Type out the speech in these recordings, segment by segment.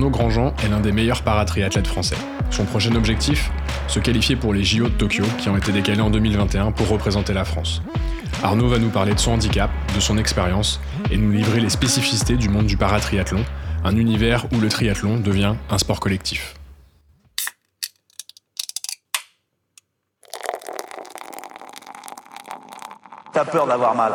Arnaud Grandjean est l'un des meilleurs paratriathlètes français. Son prochain objectif Se qualifier pour les JO de Tokyo qui ont été décalés en 2021 pour représenter la France. Arnaud va nous parler de son handicap, de son expérience et nous livrer les spécificités du monde du paratriathlon, un univers où le triathlon devient un sport collectif. T'as peur d'avoir mal.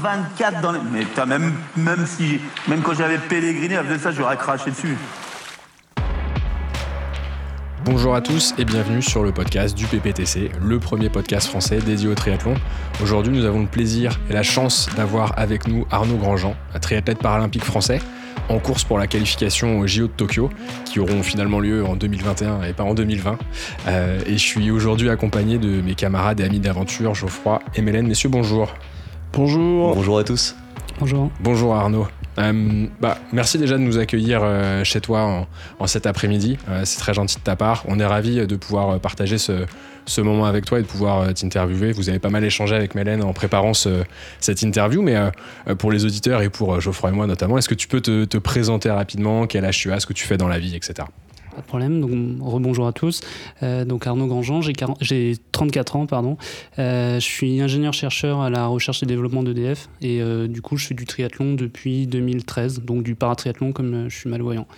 24 dans les... Mais même, même, si, même quand j'avais pèleriné, avec ça, j'aurais craché dessus. Bonjour à tous et bienvenue sur le podcast du PPTC, le premier podcast français dédié au triathlon. Aujourd'hui, nous avons le plaisir et la chance d'avoir avec nous Arnaud Grandjean, un triathlète paralympique français, en course pour la qualification aux JO de Tokyo, qui auront finalement lieu en 2021 et pas en 2020. Euh, et je suis aujourd'hui accompagné de mes camarades et amis d'aventure, Geoffroy et Mélène. Messieurs, bonjour. Bonjour. Bonjour à tous. Bonjour. Bonjour Arnaud. Euh, bah, merci déjà de nous accueillir euh, chez toi en, cet après-midi. Euh, c'est très gentil de ta part. On est ravis de pouvoir partager ce, moment avec toi et de pouvoir t'interviewer. Vous avez pas mal échangé avec Mélène en préparant cette interview, mais pour les auditeurs et pour Geoffroy et moi notamment, est-ce que tu peux te, te présenter rapidement? Quel âge tu as? Ce que tu fais dans la vie, etc. Pas de problème. Donc, rebonjour à tous. Euh, donc, Arnaud Grandjean, j'ai 34 ans, pardon. Euh, je suis ingénieur-chercheur à la recherche et développement d'EDF. Et euh, du coup, je fais du triathlon depuis 2013, donc du paratriathlon comme je suis malvoyant.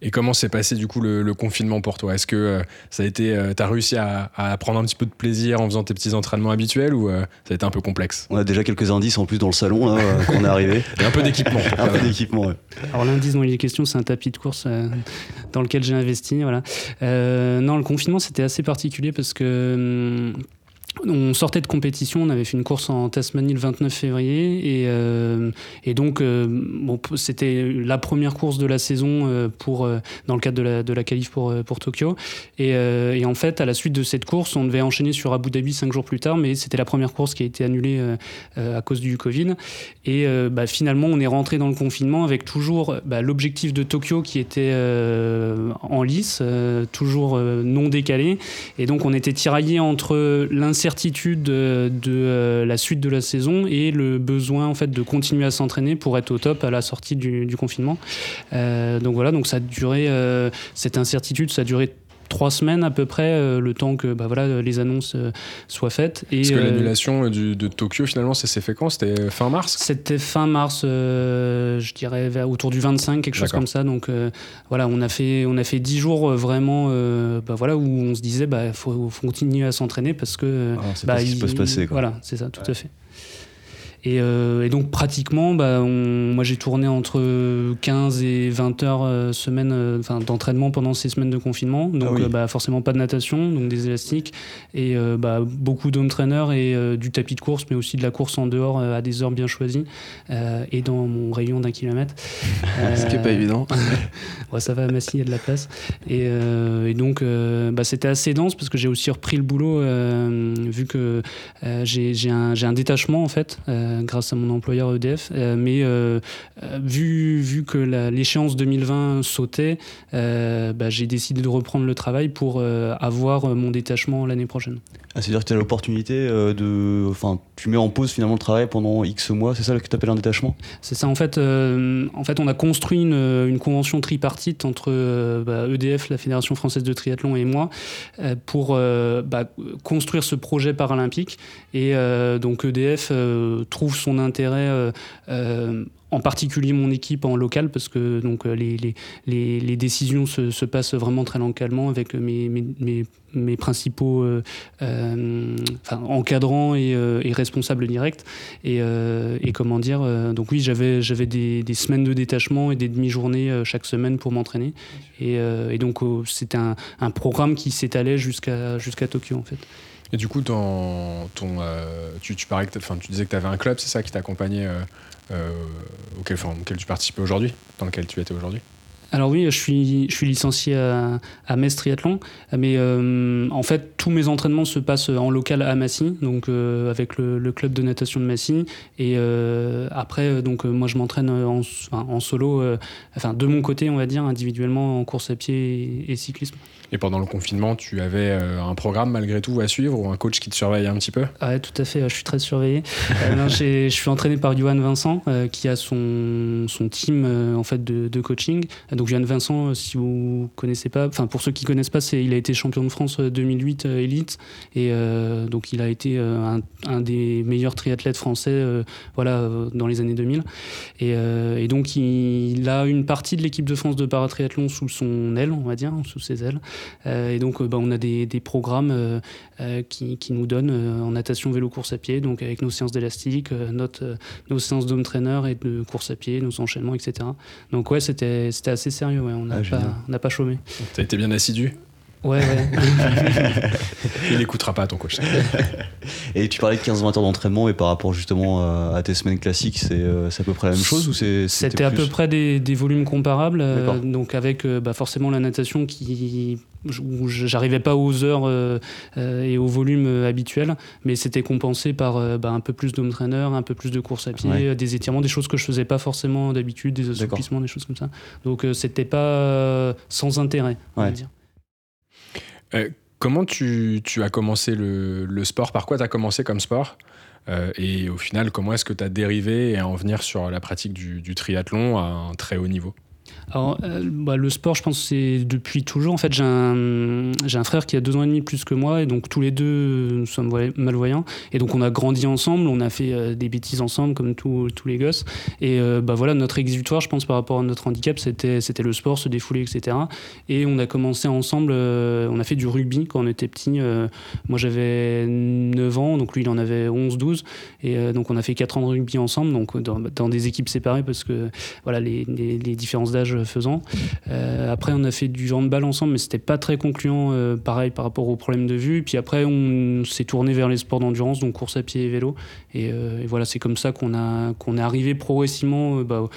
Et comment s'est passé du coup le, confinement pour toi? Est-ce que euh, ça a été, euh, t'as réussi à, prendre un petit peu de plaisir en faisant tes petits entraînements habituels ou euh, ça a été un peu complexe? On a déjà quelques indices en plus dans le salon là, quand on est arrivé. Et un peu d'équipement. un peu d'équipement. Ouais. Alors l'indice dont il est question, c'est un tapis de course dans lequel j'ai investi. Voilà. non, le confinement c'était assez particulier parce que hum, on sortait de compétition, on avait fait une course en Tasmanie le 29 février et, euh, donc euh, c'était la première course de la saison euh, pour, dans le cadre de la, de qualif pour, pour Tokyo. Et, en fait, à la suite de cette course, on devait enchaîner sur Abu Dhabi cinq jours plus tard, mais c'était la première course qui a été annulée à cause du Covid. Et bah, finalement, on est rentré dans le confinement avec toujours bah, l'objectif de Tokyo qui était en lice, toujours non décalé. Et donc, on était tiraillé entre de, euh, la suite de la saison et le besoin en fait de continuer à s'entraîner pour être au top à la sortie du, confinement. Euh, donc voilà, donc ça a euh, cette incertitude, ça a duré trois semaines à peu près, euh, le temps que bah, voilà, les annonces euh, soient faites. Et, Parce que euh, l'annulation de Tokyo, finalement, ça s'est fait quand? C'était fin mars? C'était fin mars, je dirais autour du 25, quelque chose comme ça. Donc voilà, on a fait, on a fait 10 jours vraiment bah, voilà, où on se disait, il bah, faut, faut, continuer à s'entraîner parce que. Ah, c'est bah, ce qui peut se passer. Voilà, c'est ça, tout à fait. Euh, et, donc pratiquement, bah, moi j'ai tourné entre 15 et 20 heures euh, semaine euh, d'entraînement pendant ces semaines de confinement. Donc ah bah, forcément pas de natation, donc des élastiques, et bah, beaucoup d'home trainers et du tapis de course, mais aussi de la course en dehors à des heures bien choisies, et dans mon rayon d'un kilomètre. Ce qui n'est pas évident. ça va, Massy, il y a de la place. Et, donc c'était assez dense parce que j'ai aussi repris le boulot, vu que j'ai un, un, détachement en fait. Euh, grâce à mon employeur EDF. Euh, mais euh, vu, vu que l'échéance 2020 sautait, bah, j'ai décidé de reprendre le travail pour avoir mon détachement l'année prochaine. Ah, c'est-à-dire que tu as l'opportunité de. Enfin, tu mets en pause finalement le travail pendant X mois, c'est ça que tu appelles un détachement? C'est ça, en fait, en fait, on a construit une, une convention tripartite entre bah, EDF, la Fédération française de triathlon, et moi pour bah, construire ce projet paralympique. Et donc EDF trouve son intérêt en particulier mon équipe en local parce que donc les, les, les, décisions se, se, passent vraiment très localement avec mes, mes, mes, principaux enfin, encadrants et, et, responsables directs. Et, et comment dire donc oui j'avais j'avais des, des, semaines de détachement et des demi-journées chaque semaine pour m'entraîner. Et, et, donc c'était un, un, programme qui s'étalait jusqu'à jusqu'à Tokyo en fait et du coup, ton, euh, tu, tu, parlais que tu disais que tu avais un club, c'est ça qui t'accompagnait, euh, euh, auquel, tu participais aujourd'hui, dans lequel tu étais aujourd'hui? Alors oui, je suis, je suis licencié à, à Metz Triathlon, mais euh, en fait tous mes entraînements se passent en local à Massy, donc euh, avec le, club de natation de Massy. Et après, donc moi je m'entraîne en, en, solo, enfin de mon côté on va dire individuellement en course à pied et, cyclisme. Et pendant le confinement, tu avais un programme malgré tout à suivre ou un coach qui te surveille un petit peu? Ah Ouais, tout à fait. Je suis très surveillé. je suis entraîné par Johan Vincent, qui a son, son team en fait de, de coaching donc Johan Vincent, euh, si vous connaissez pas, enfin pour ceux qui connaissent pas, c'est il a été champion de France 2008 euh, élite et euh, donc il a été un, des meilleurs triathlètes français, voilà, dans les années 2000. Et, donc il, a une partie de l'équipe de France de paratriathlon sous son aile, on va dire, sous ses ailes. Et donc bah, on a des, programmes qui, nous donnent en natation, vélo, course à pied, donc avec nos séances d'élastique, nos séances d'home trainer et de course à pied, nos enchaînements, etc. Donc ouais, c'était assez sérieux, on n'a ah, pas, chômé. Tu as été bien assidu? Ouais, ouais. Il n'écoutera pas ton coach. et tu parlais de 15-20 heures d'entraînement, et par rapport justement euh, à tes semaines classiques, c'est euh, à peu près la même chose ou C'était à peu près des, volumes comparables, euh, donc avec bah, forcément la natation qui où j'arrivais pas aux heures et au volume habituel, mais c'était compensé par bah, un peu plus d'home trainer, un peu plus de course à pied, des étirements, des choses que je faisais pas forcément d'habitude, des assouplissements, des choses comme ça. Donc c'était pas sans intérêt, on va dire. Euh, comment tu, as commencé le, sport? Par quoi tu as commencé comme sport? Euh, Et au final, comment est-ce que tu as dérivé et à en venir sur la pratique du triathlon à un très haut niveau? Alors, euh, bah, le sport, je pense, c'est depuis toujours. En fait, j'ai un, frère qui a deux ans et demi plus que moi, et donc tous les deux, nous sommes malvoyants. Et donc, on a grandi ensemble, on a fait euh, des bêtises ensemble, comme tous les gosses. Et euh, bah, voilà, notre exutoire, je pense, par rapport à notre handicap, c'était, c'était le sport, se défouler, etc. Et on a commencé ensemble, on a fait du rugby quand on était petit. moi, j'avais 9 ans, donc lui, il en avait 11, 12. Et donc, on a fait 4 ans de rugby ensemble, donc dans, dans des équipes séparées, parce que voilà, les, les, les différences d'âge faisant. Euh, après, on a fait du handball ensemble, mais c'était pas très concluant, euh, pareil, par rapport aux problèmes de vue. Puis après, on s'est tourné vers les sports d'endurance, donc course à pied et vélo. Et, euh, voilà, c'est comme ça qu'on a est arrivé progressivement bah,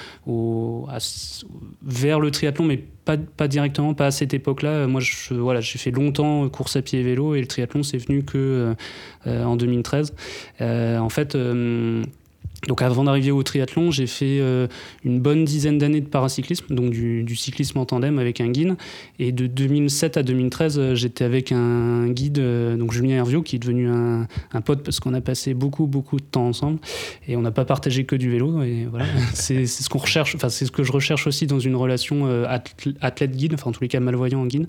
vers le triathlon, mais pas, pas, directement, pas à cette époque-là. Moi, je, voilà, j'ai fait longtemps course à pied et vélo, et le triathlon, c'est venu que en 2013. en fait donc avant d'arriver au triathlon, j'ai fait euh, une bonne dizaine d'années de paracyclisme, donc du, cyclisme en tandem avec un guide. Et de 2007 à 2013, euh, j'étais avec un guide, euh, donc Julien Herviot, qui est devenu un, pote parce qu'on a passé beaucoup, beaucoup de temps ensemble. Et on n'a pas partagé que du vélo. Et voilà, c'est ce qu'on recherche, enfin c'est ce que je recherche aussi dans une relation athlète-guide, enfin en tous les cas malvoyant en guide.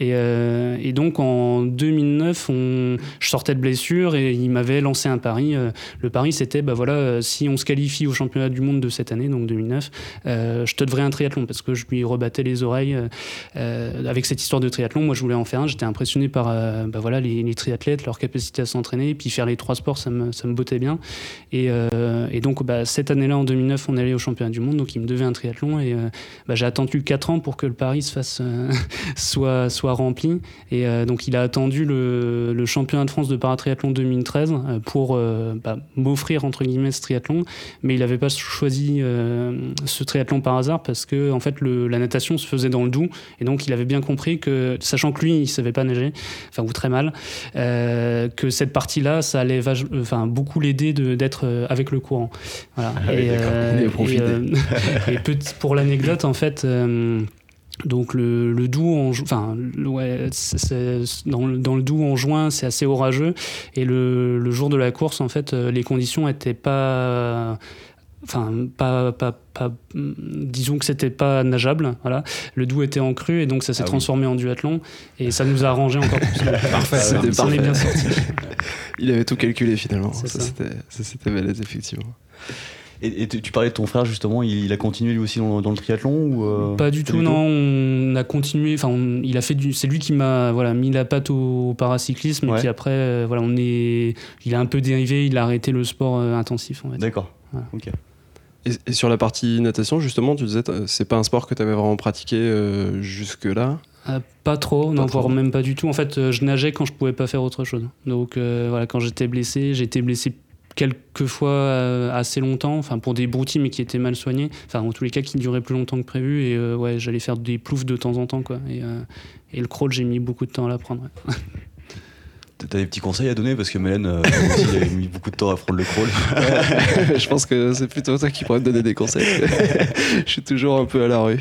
Et, donc en 2009, on, je sortais de blessure et il m'avait lancé un pari. le pari c'était, bah voilà, si on se qualifie au championnat du monde de cette année, donc 2009, euh, je te devrais un triathlon parce que je lui rebattais les oreilles euh, euh, avec cette histoire de triathlon. Moi, je voulais en faire un. J'étais impressionné par bah voilà, les, triathlètes, leur capacité à s'entraîner, puis faire les trois sports, ça me, ça me bottait bien. Et, donc, bah, cette année-là, en 2009, on allait au championnat du monde, donc il me devait un triathlon. Et bah, j'ai attendu 4 ans pour que le pari se fasse, soit, soit rempli. Et donc, il a attendu le, le championnat de France de paratriathlon 2013 pour bah, m'offrir, entre guillemets, ce triathlon mais il n'avait pas choisi euh, ce triathlon par hasard parce que en fait le, la natation se faisait dans le Doubs et donc il avait bien compris que, sachant que lui il savait pas nager, enfin ou très mal, euh, que cette partie-là ça allait enfin beaucoup l'aider d'être euh, avec le courant. Voilà. Ah et, pour l'anecdote en fait. Donc le, le Doubs, en, enfin ouais, dans, dans, le Doubs en juin, c'est assez orageux et le, le, jour de la course, en fait, les conditions étaient pas enfin pas, pas, pas, disons que c'était pas nageable voilà le doux était en crue et donc ça s'est Ah oui. transformé en duathlon et ça nous a arrangé encore plus Parfait. C'était parfait. bien sorti Il avait tout calculé finalement. Ça, c'était ça, c'était balèze, effectivement. Et, et tu parlais de ton frère justement, il, il a continué lui aussi dans, dans le triathlon ou euh, Pas du tout, non. On a continué. Enfin, il a fait du. C'est lui qui m'a voilà mis la patte au, paracyclisme. Ouais. Et puis après, euh, voilà, on est. Il a un peu dérivé. Il a arrêté le sport euh, intensif. D'accord. Voilà. Ok. Et, et sur la partie natation, justement, tu disais, c'est pas un sport que tu avais vraiment pratiqué euh, jusque-là? Euh, pas trop, non, trop. voire même pas du tout. En fait, euh, je nageais quand je pouvais pas faire autre chose. Donc euh, voilà, quand j'étais blessé, été blessé quelques fois euh, assez longtemps, enfin pour des broutilles mais qui étaient mal soignés, enfin en tous les cas qui duraient plus longtemps que prévu et euh, ouais j'allais faire des ploufs de temps en temps quoi. Et, euh, le crawl j'ai mis beaucoup de temps à l'apprendre. T'as des petits conseils à donner parce que Mélène euh, aussi, il a mis beaucoup de temps à prendre le crawl. je pense que c'est plutôt toi qui pourrais me donner des conseils. je suis toujours un peu à la rue.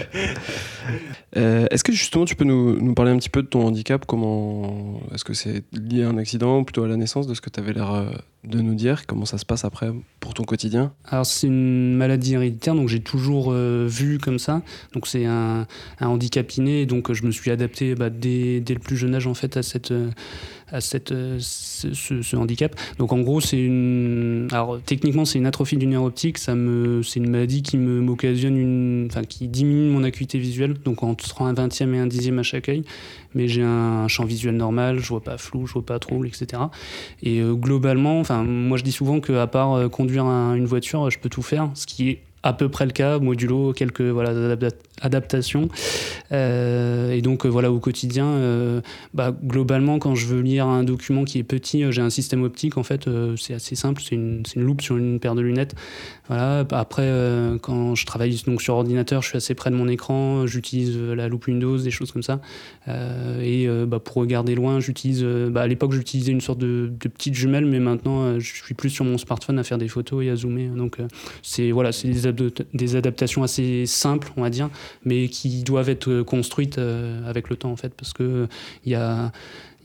Euh, Est-ce que justement tu peux nous, nous parler un petit peu de ton handicap? Comment Est-ce que c'est lié à un accident ou plutôt à la naissance de ce que tu avais l'air euh, de nous dire? Comment ça se passe après pour ton quotidien? Alors c'est une maladie héréditaire, donc j'ai toujours euh, vu comme ça. Donc c'est un, un handicap inné, donc je me suis adapté bah, dès, dès le plus jeune âge en fait à cette euh, à cette euh, ce, handicap. Donc en gros c'est une alors techniquement c'est une atrophie du nerf optique. Ça me c'est une maladie qui me m'occasionne une enfin qui diminue mon acuité visuelle. Donc entre un vingtième et un dixième à chaque œil. Mais j'ai un champ visuel normal, je vois pas flou, je vois pas trouble, etc. Et euh, globalement, enfin, moi je dis souvent qu'à part euh, conduire un- une voiture, je peux tout faire, ce qui est à peu près le cas, modulo quelques voilà, adapta- adaptations. Euh, et donc euh, voilà, au quotidien, euh, bah, globalement, quand je veux lire un document qui est petit, j'ai un système optique, en fait, c'est assez simple, c'est une, loupe sur une paire de lunettes. Voilà. Après, quand je travaille donc, sur ordinateur, je suis assez près de mon écran, j'utilise la loupe Windows, des choses comme ça. Et bah, pour regarder loin, j'utilise. bah, à l'époque, j'utilisais une sorte de, petite jumelle, mais maintenant, je suis plus sur mon smartphone à faire des photos et à zoomer. Donc, c'est voilà, des, des adaptations assez simples, on va dire, mais qui doivent être euh, construites euh, avec le temps, en fait, parce que il y a.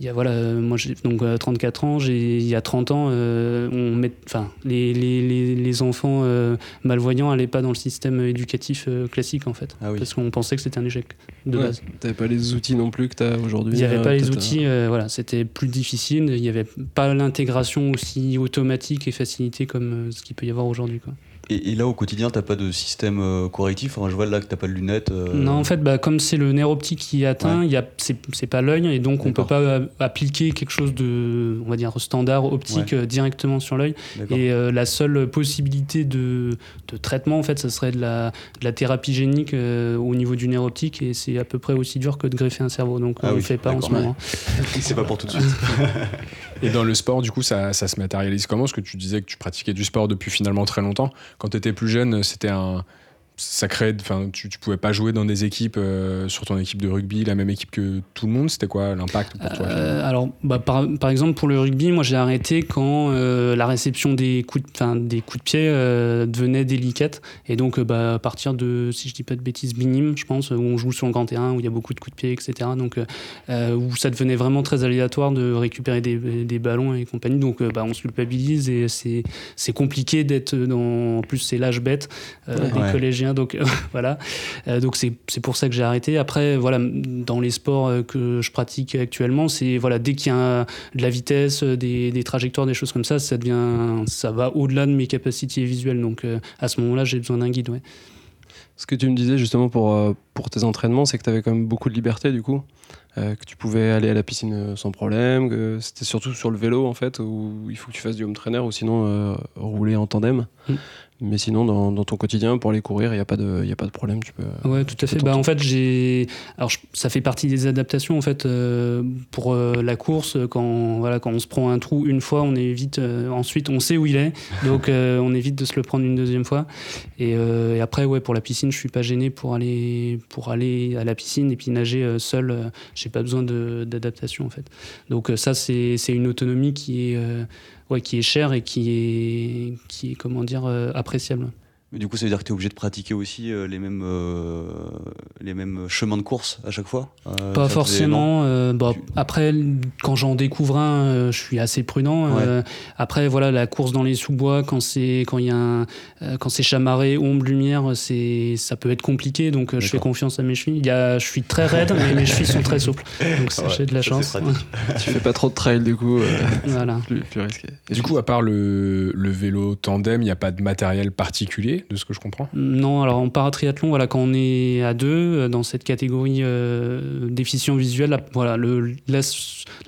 Il y a, voilà, euh, moi j'ai donc euh, 34 ans, j'ai, il y a 30 ans, euh, on met, enfin, les, les, les, les enfants euh, malvoyants n'allaient pas dans le système éducatif euh, classique en fait, Ah oui. parce qu'on pensait que c'était un échec de Ouais. base. T'avais pas les outils non plus que tu as aujourd'hui Il n'y avait pas les outils, voilà, c'était plus difficile. Il n'y avait pas l'intégration aussi automatique et facilitée comme ce qu'il peut y avoir aujourd'hui. quoi. Et, et là, au quotidien, t'as pas de système euh, correctif enfin, Je vois là que t'as pas de lunettes. euh, Non, en fait, bah, comme c'est le nerf optique qui atteint, il y a, c'est, pas l'œil, et donc on peut D'accord. pas euh, appliquer quelque chose de, on va dire, standard optique directement sur l'œil. Et euh, la seule possibilité de, de traitement, en fait, ça serait de la, de la thérapie génique au niveau du nerf optique, et c'est à peu près aussi dur que de greffer un cerveau. Donc Ah on ne oui, le fait pas en ce ouais. moment. C'est pas pour tout de suite. Et dans le sport, du coup, ça, se matérialise comment? Parce que tu disais que tu pratiquais du sport depuis finalement très longtemps. Quand tu étais plus jeune, c'était un. Ça crée, enfin, tu, tu pouvais pas jouer dans des équipes, euh, sur ton équipe de rugby, la même équipe que tout le monde. C'était quoi l'impact pour toi Euh, alors, bah, par, par exemple, pour le rugby, moi j'ai arrêté quand euh, la réception des coups de, des coups de pied euh, devenait délicate. Et donc, euh, bah, à partir de, si je dis pas de bêtises, Binim, je pense, où on joue sur le grand terrain, où il y a beaucoup de coups de pied, etc. Donc, où ça devenait vraiment très aléatoire de récupérer des, des ballons et compagnie. Donc, euh, bah, on se culpabilise et c'est c'est compliqué d'être dans. En plus, c'est l'âge bête euh, Ouais. des Ouais. Collégiens. Donc, voilà. Euh, donc c'est pour ça que j'ai arrêté. Après, voilà, dans les sports euh, que je pratique actuellement, c'est voilà, dès qu'il y a de la vitesse, euh, des, des trajectoires, des choses comme ça, ça devient, ça va au-delà de mes capacités visuelles. Donc euh, à ce moment-là, j'ai besoin d'un guide. Ouais. Ce que tu me disais justement pour, euh, pour tes entraînements, c'est que tu avais quand même beaucoup de liberté du coup, euh, que tu pouvais aller à la piscine euh, sans problème, que c'était surtout sur le vélo en fait, où il faut que tu fasses du home trainer ou sinon euh, rouler en tandem. Mm. Mais sinon, dans, dans ton quotidien, pour aller courir, il n'y a, pas de- y a pas de problème. Tu peux, Ouais, tout à fait. Bah, en fait, j'ai. Alors, je- ça fait partie des adaptations. En fait, euh, pour euh, la course, quand voilà, quand on se prend un trou une fois, on évite. euh, ensuite, on sait où il est, donc euh, on évite de se le prendre une deuxième fois. Et, euh, et après, ouais, pour la piscine, je suis pas gêné pour aller pour aller à la piscine et puis nager euh, seul. euh, j'ai pas besoin d'adaptation en fait. Donc euh, ça, c'est c'est une autonomie qui est euh, ouais, qui est chère et qui est qui est comment dire euh, appréciable. Mais du coup, ça veut dire que tu es obligé de pratiquer aussi euh, les, mêmes, euh, les mêmes chemins de course à chaque fois Euh, Pas forcément. euh, bah, Tu- Après, quand j'en découvre un, euh, je suis assez prudent. euh, après, voilà, la course dans les sous-bois, quand c'est quand il y a un, euh, quand c'est chamarré, ombre, lumière, c'est ça peut être compliqué. Donc, euh, je fais confiance à mes chevilles. Il y a, je suis très raide, mais mes chevilles sont très souples. Donc, ça, Ouais, j'ai de la ça, chance. tu fais pas trop de trail du coup, euh, voilà. plus, plus risqué. Et Du coup, à part le, le vélo tandem, il n'y a pas de matériel particulier, de ce que je comprends Non, alors en paratriathlon, voilà, quand on est à deux euh, dans cette catégorie euh, déficient visuel, la, voilà, le, la,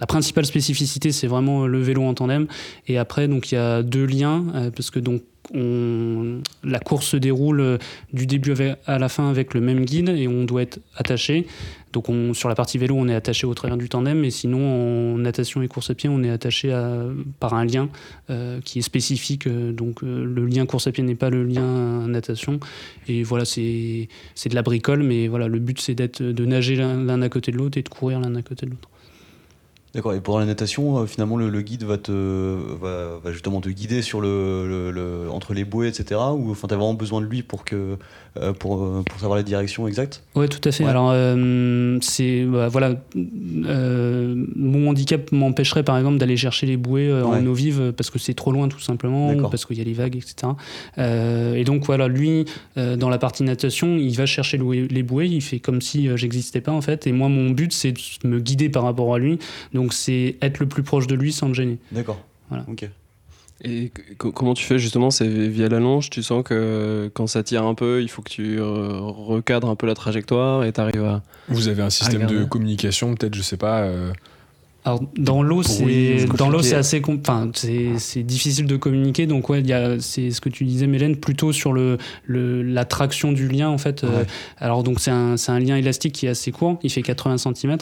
la principale spécificité, c'est vraiment le vélo en tandem. Et après, donc il y a deux liens euh, parce que donc la course se déroule euh, du début à la fin avec le même guide et on doit être attaché. Donc on, sur la partie vélo, on est attaché au travers du tandem, mais sinon en natation et course à pied, on est attaché par un lien euh, qui est spécifique. euh, donc le lien course à pied n'est pas le lien natation. Et voilà, c'est de la bricole, mais voilà, le but c'est d'être de nager l'un à côté de l'autre et de courir l'un à côté de l'autre. D'accord, et pour la natation, euh, finalement, le, guide va, te, va, va justement te guider sur le, le- entre les bouées, etc. Ou enfin, tu vraiment besoin de lui pour, que, pour, euh, pour savoir la direction exacte Ouais, tout à fait. Ouais. Alors, euh, c'est bah, voilà, euh, mon handicap m'empêcherait par exemple d'aller chercher les bouées euh, Ouais. en eau vive parce que c'est trop loin tout simplement, ou parce qu'il y a les vagues, etc. Euh, et donc voilà, lui, euh, dans la partie natation, il va chercher le- les bouées, il fait comme si euh, j'existais pas en fait. Et moi, mon but, c'est de me guider par rapport à lui. Donc, c'est être le plus proche de lui sans le gêner. D'accord. Voilà. Ok. Et co- comment tu fais justement C'est via la longe Tu sens que quand ça tire un peu, il faut que tu recadres un peu la trajectoire et t'arrives à. Vous avez un système de regarder. communication, peut-être, je sais pas. euh, Alors dans l'eau c'est dans l'eau c'est assez enfin c'est c'est difficile de communiquer. Donc ouais il y a c'est ce que tu disais Mélène plutôt sur le, le la traction du lien en fait Euh, Ouais. alors donc c'est un c'est un lien élastique qui est assez court. Il fait 80 cm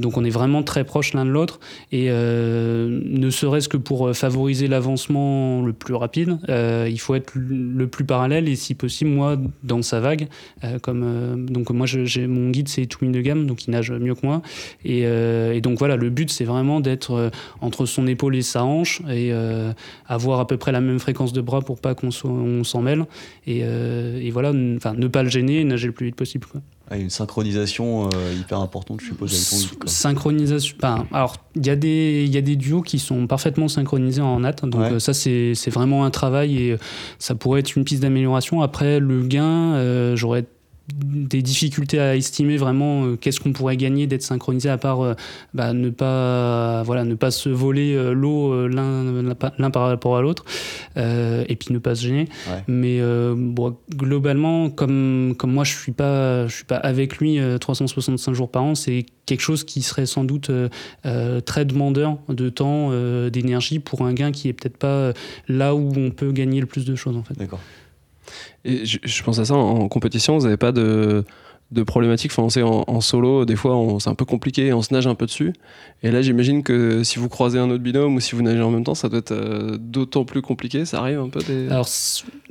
donc on est vraiment très proches l'un de l'autre. Et euh, ne serait-ce que pour euh, favoriser l'avancement le plus rapide euh, il faut être le plus parallèle et si possible moi dans sa vague euh, comme euh, donc moi j'ai mon guide c'est Toumi de gamme donc il nage mieux que moi. Et, euh, et donc voilà, le but c'est vraiment d'être euh, entre son épaule et sa hanche et euh, avoir à peu près la même fréquence de bras pour pas qu'on s'en mêle. Et, euh, et voilà, enfin ne pas le gêner et nager le plus vite possible. Quoi. Ah, une synchronisation euh, hyper importante, je suppose, avec ton. Synchronisation. alors, il y, a des- y a des duos qui sont parfaitement synchronisés en natte. Donc, Ouais. euh, ça, c'est vraiment un travail et ça pourrait être une piste d'amélioration. Après, le gain, euh, j'aurais des difficultés à estimer vraiment euh, qu'est-ce qu'on pourrait gagner d'être synchronisé à part euh, bah, ne pas voilà ne pas se voler euh, l'eau l'un par rapport à l'autre et puis ne pas se gêner Ouais. mais bon, globalement comme comme moi je suis pas je suis pas avec lui euh, 365 jours par an c'est quelque chose qui serait sans doute très demandeur de temps d'énergie pour un gain qui est peut-être pas là où on peut gagner le plus de choses en fait D'accord. Et je, pense à ça en compétition, vous n'avez pas de, de problématique. Enfin, on sait en, solo, des fois, c'est un peu compliqué, on se nage un peu dessus. Et là, j'imagine que si vous croisez un autre binôme ou si vous nagez en même temps, ça doit être euh, d'autant plus compliqué. Ça arrive un peu des. Alors,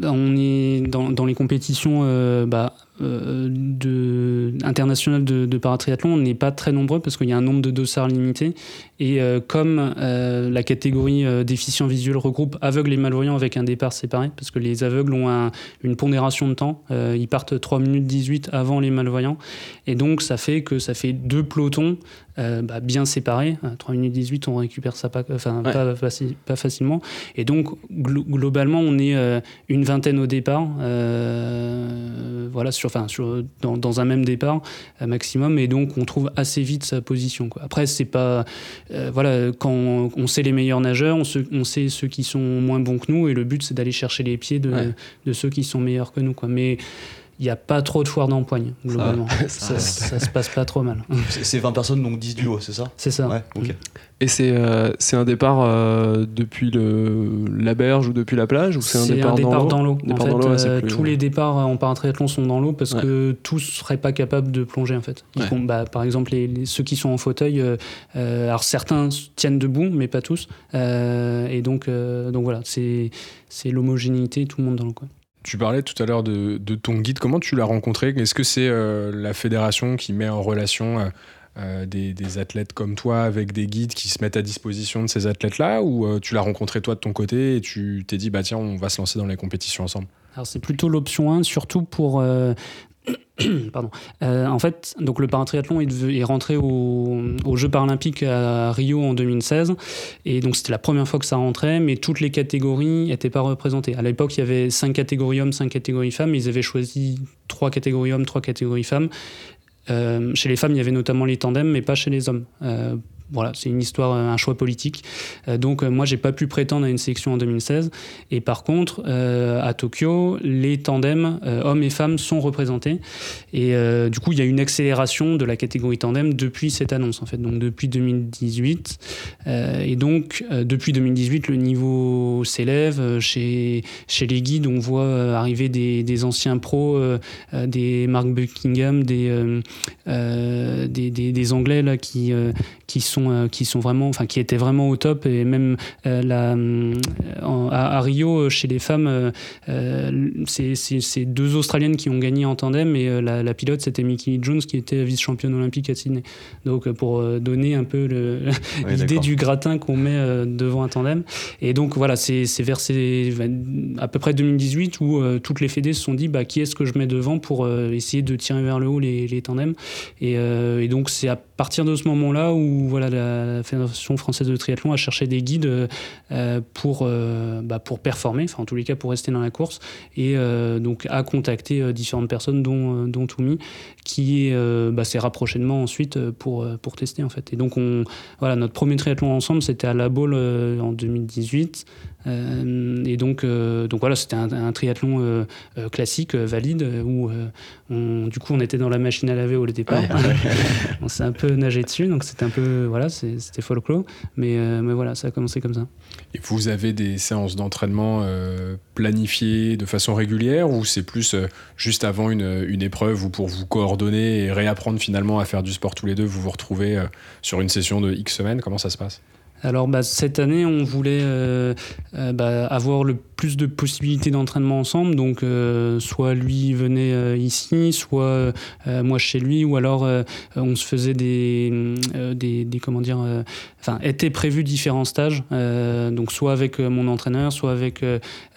on est dans, dans les compétitions euh, bah, de, internationales de, de paratriathlon, on n'est pas très nombreux parce qu'il y a un nombre de dossards limité. Et euh, comme euh, la catégorie euh, déficient visuel regroupe aveugles et malvoyants avec un départ séparé, parce que les aveugles ont un- une pondération de temps, euh, ils partent 3 minutes 18 avant les malvoyants. Et donc, ça fait que ça fait deux pelotons euh, bah, bien séparés. À 3 minutes 18, on récupère ça pas, enfin, Ouais. pas, faci- pas facilement. Et donc, glo- globalement, on est euh, une vingtaine au départ, euh, voilà, sur, enfin, sur, dans, dans un même départ maximum, et donc on trouve assez vite sa position. Quoi. Après, c'est pas, voilà, quand on, on sait les meilleurs nageurs, on, se- on sait ceux qui sont moins bons que nous, et le but c'est d'aller chercher les pieds de, Ouais. de ceux qui sont meilleurs que nous. Quoi. Mais il n'y a pas trop de foire d'empoigne, globalement. ça ça, ça se passe pas trop mal. C'est c'est 20 personnes, donc 10 duos, c'est ça? C'est ça. Ouais. Et c'est euh, c'est un départ euh, depuis le, la berge ou depuis la plage ou c'est un départ, dans l'eau? En Départ fait, dans l'eau, ouais, euh, plus- tous les départs en paratriathlon sont dans l'eau parce Ouais. que tous seraient pas capables de plonger en fait. Ils Ouais. font- bah, par exemple, les, les- ceux qui sont en fauteuil, euh, euh, alors certains tiennent debout, mais pas tous. Euh, et donc, euh, donc voilà, c'est c'est l'homogénéité, tout le monde dans l'eau. Tu parlais tout à l'heure de, ton guide. Comment tu l'as rencontré? Est-ce que c'est euh, la fédération qui met en relation euh, euh, des, athlètes comme toi avec des guides qui se mettent à disposition de ces athlètes-là? Ou tu l'as rencontré toi de ton côté et tu t'es dit bah tiens on va se lancer dans les compétitions ensemble? Alors c'est plutôt l'option 1, surtout pour... Pardon. Euh, en fait, donc le paratriathlon est, rentré au- aux Jeux paralympiques à Rio en 2016, et donc c'était la première fois que ça rentrait, mais toutes les catégories n'étaient pas représentées. À l'époque, il y avait cinq catégories hommes, cinq catégories femmes, ils avaient choisi trois catégories hommes, trois catégories femmes. Euh, chez les femmes, il y avait notamment les tandems, mais pas chez les hommes. Euh, voilà, c'est une histoire, un choix politique. Euh, donc euh, moi, j'ai pas pu prétendre à une sélection en 2016. Et par contre, euh, à Tokyo, les tandems, euh, hommes et femmes, sont représentés. Et euh, du coup, il y a une accélération de la catégorie tandem depuis cette annonce, en fait. Donc depuis 2018. Euh, et donc, euh, depuis 2018, le niveau s'élève. Euh, Chez, chez les guides, on voit euh, arriver des, anciens pros, euh, euh, des Mark Buckingham, des, euh, euh, des, des- Anglais là, qui, euh, qui, sont, euh, qui sont vraiment, enfin, qui étaient vraiment au top. Et même euh, la, euh, en- à, à Rio, chez les femmes, c'est deux Australiennes qui ont gagné en tandem et la, la pilote, c'était Mickey Jones qui était vice-championne olympique à Sydney. Donc, pour donner un peu l'idée du gratin qu'on met devant un tandem. Et donc voilà, c'est c'est vers ces- à peu près 2018 où euh, toutes les fédés se sont dit bah, qui est-ce que je mets devant pour euh, essayer de tirer vers le haut les, les tandems? Et, euh, et donc c'est à partir de ce moment-là où voilà, la Fédération française de triathlon a cherché des guides euh, euh, pour, bah, pour performer, enfin en tous les cas pour rester dans la course, et euh, donc a contacté différentes personnes dont, dont Toumi, qui bah, s'est rapproché ensuite pour, tester en fait. Et donc on, voilà, notre premier triathlon ensemble, c'était à La Baule en 2018. Euh, et donc, euh, donc voilà, c'était un, un triathlon euh, classique, euh, valide, où euh, on, du coup on était dans la machine à laver au départ. on s'est un peu nagé dessus, donc c'était un peu, voilà, c'était folklore. Mais, euh, mais voilà, ça a commencé comme ça. Et vous avez des séances d'entraînement euh, planifiées de façon régulière ou c'est plus euh, juste avant une, une épreuve ou pour vous coordonner et réapprendre finalement à faire du sport tous les deux, vous vous retrouvez euh, sur une session de X semaines? Comment ça se passe? Alors bah, cette année, on voulait euh, euh, bah, avoir le plus de possibilités d'entraînement ensemble. Donc euh, soit lui venait euh, ici, soit euh, moi chez lui, ou alors on se faisait des, des, comment dire, enfin étaient prévus différents stages. donc soit avec mon entraîneur, soit avec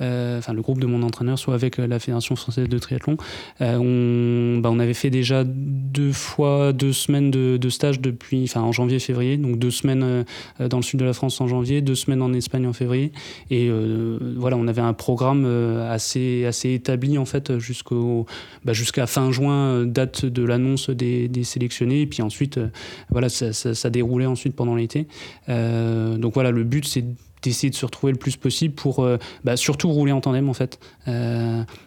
enfin le groupe de mon entraîneur, soit avec la fédération française de triathlon. On, bah, on avait fait déjà deux fois deux semaines de, de stage depuis, enfin en janvier-février, donc deux semaines dans le sud de la France en janvier, deux semaines en Espagne en février. Et voilà, on avait un programme euh, assez, assez établi en fait jusqu'au, bah, jusqu'à fin juin, euh, date de l'annonce des, des sélectionnés. Et puis ensuite, euh, voilà, ça, ça, déroulait ensuite pendant l'été. Donc voilà, le but c'est d'essayer de se retrouver le plus possible pour bah, surtout rouler en tandem en fait.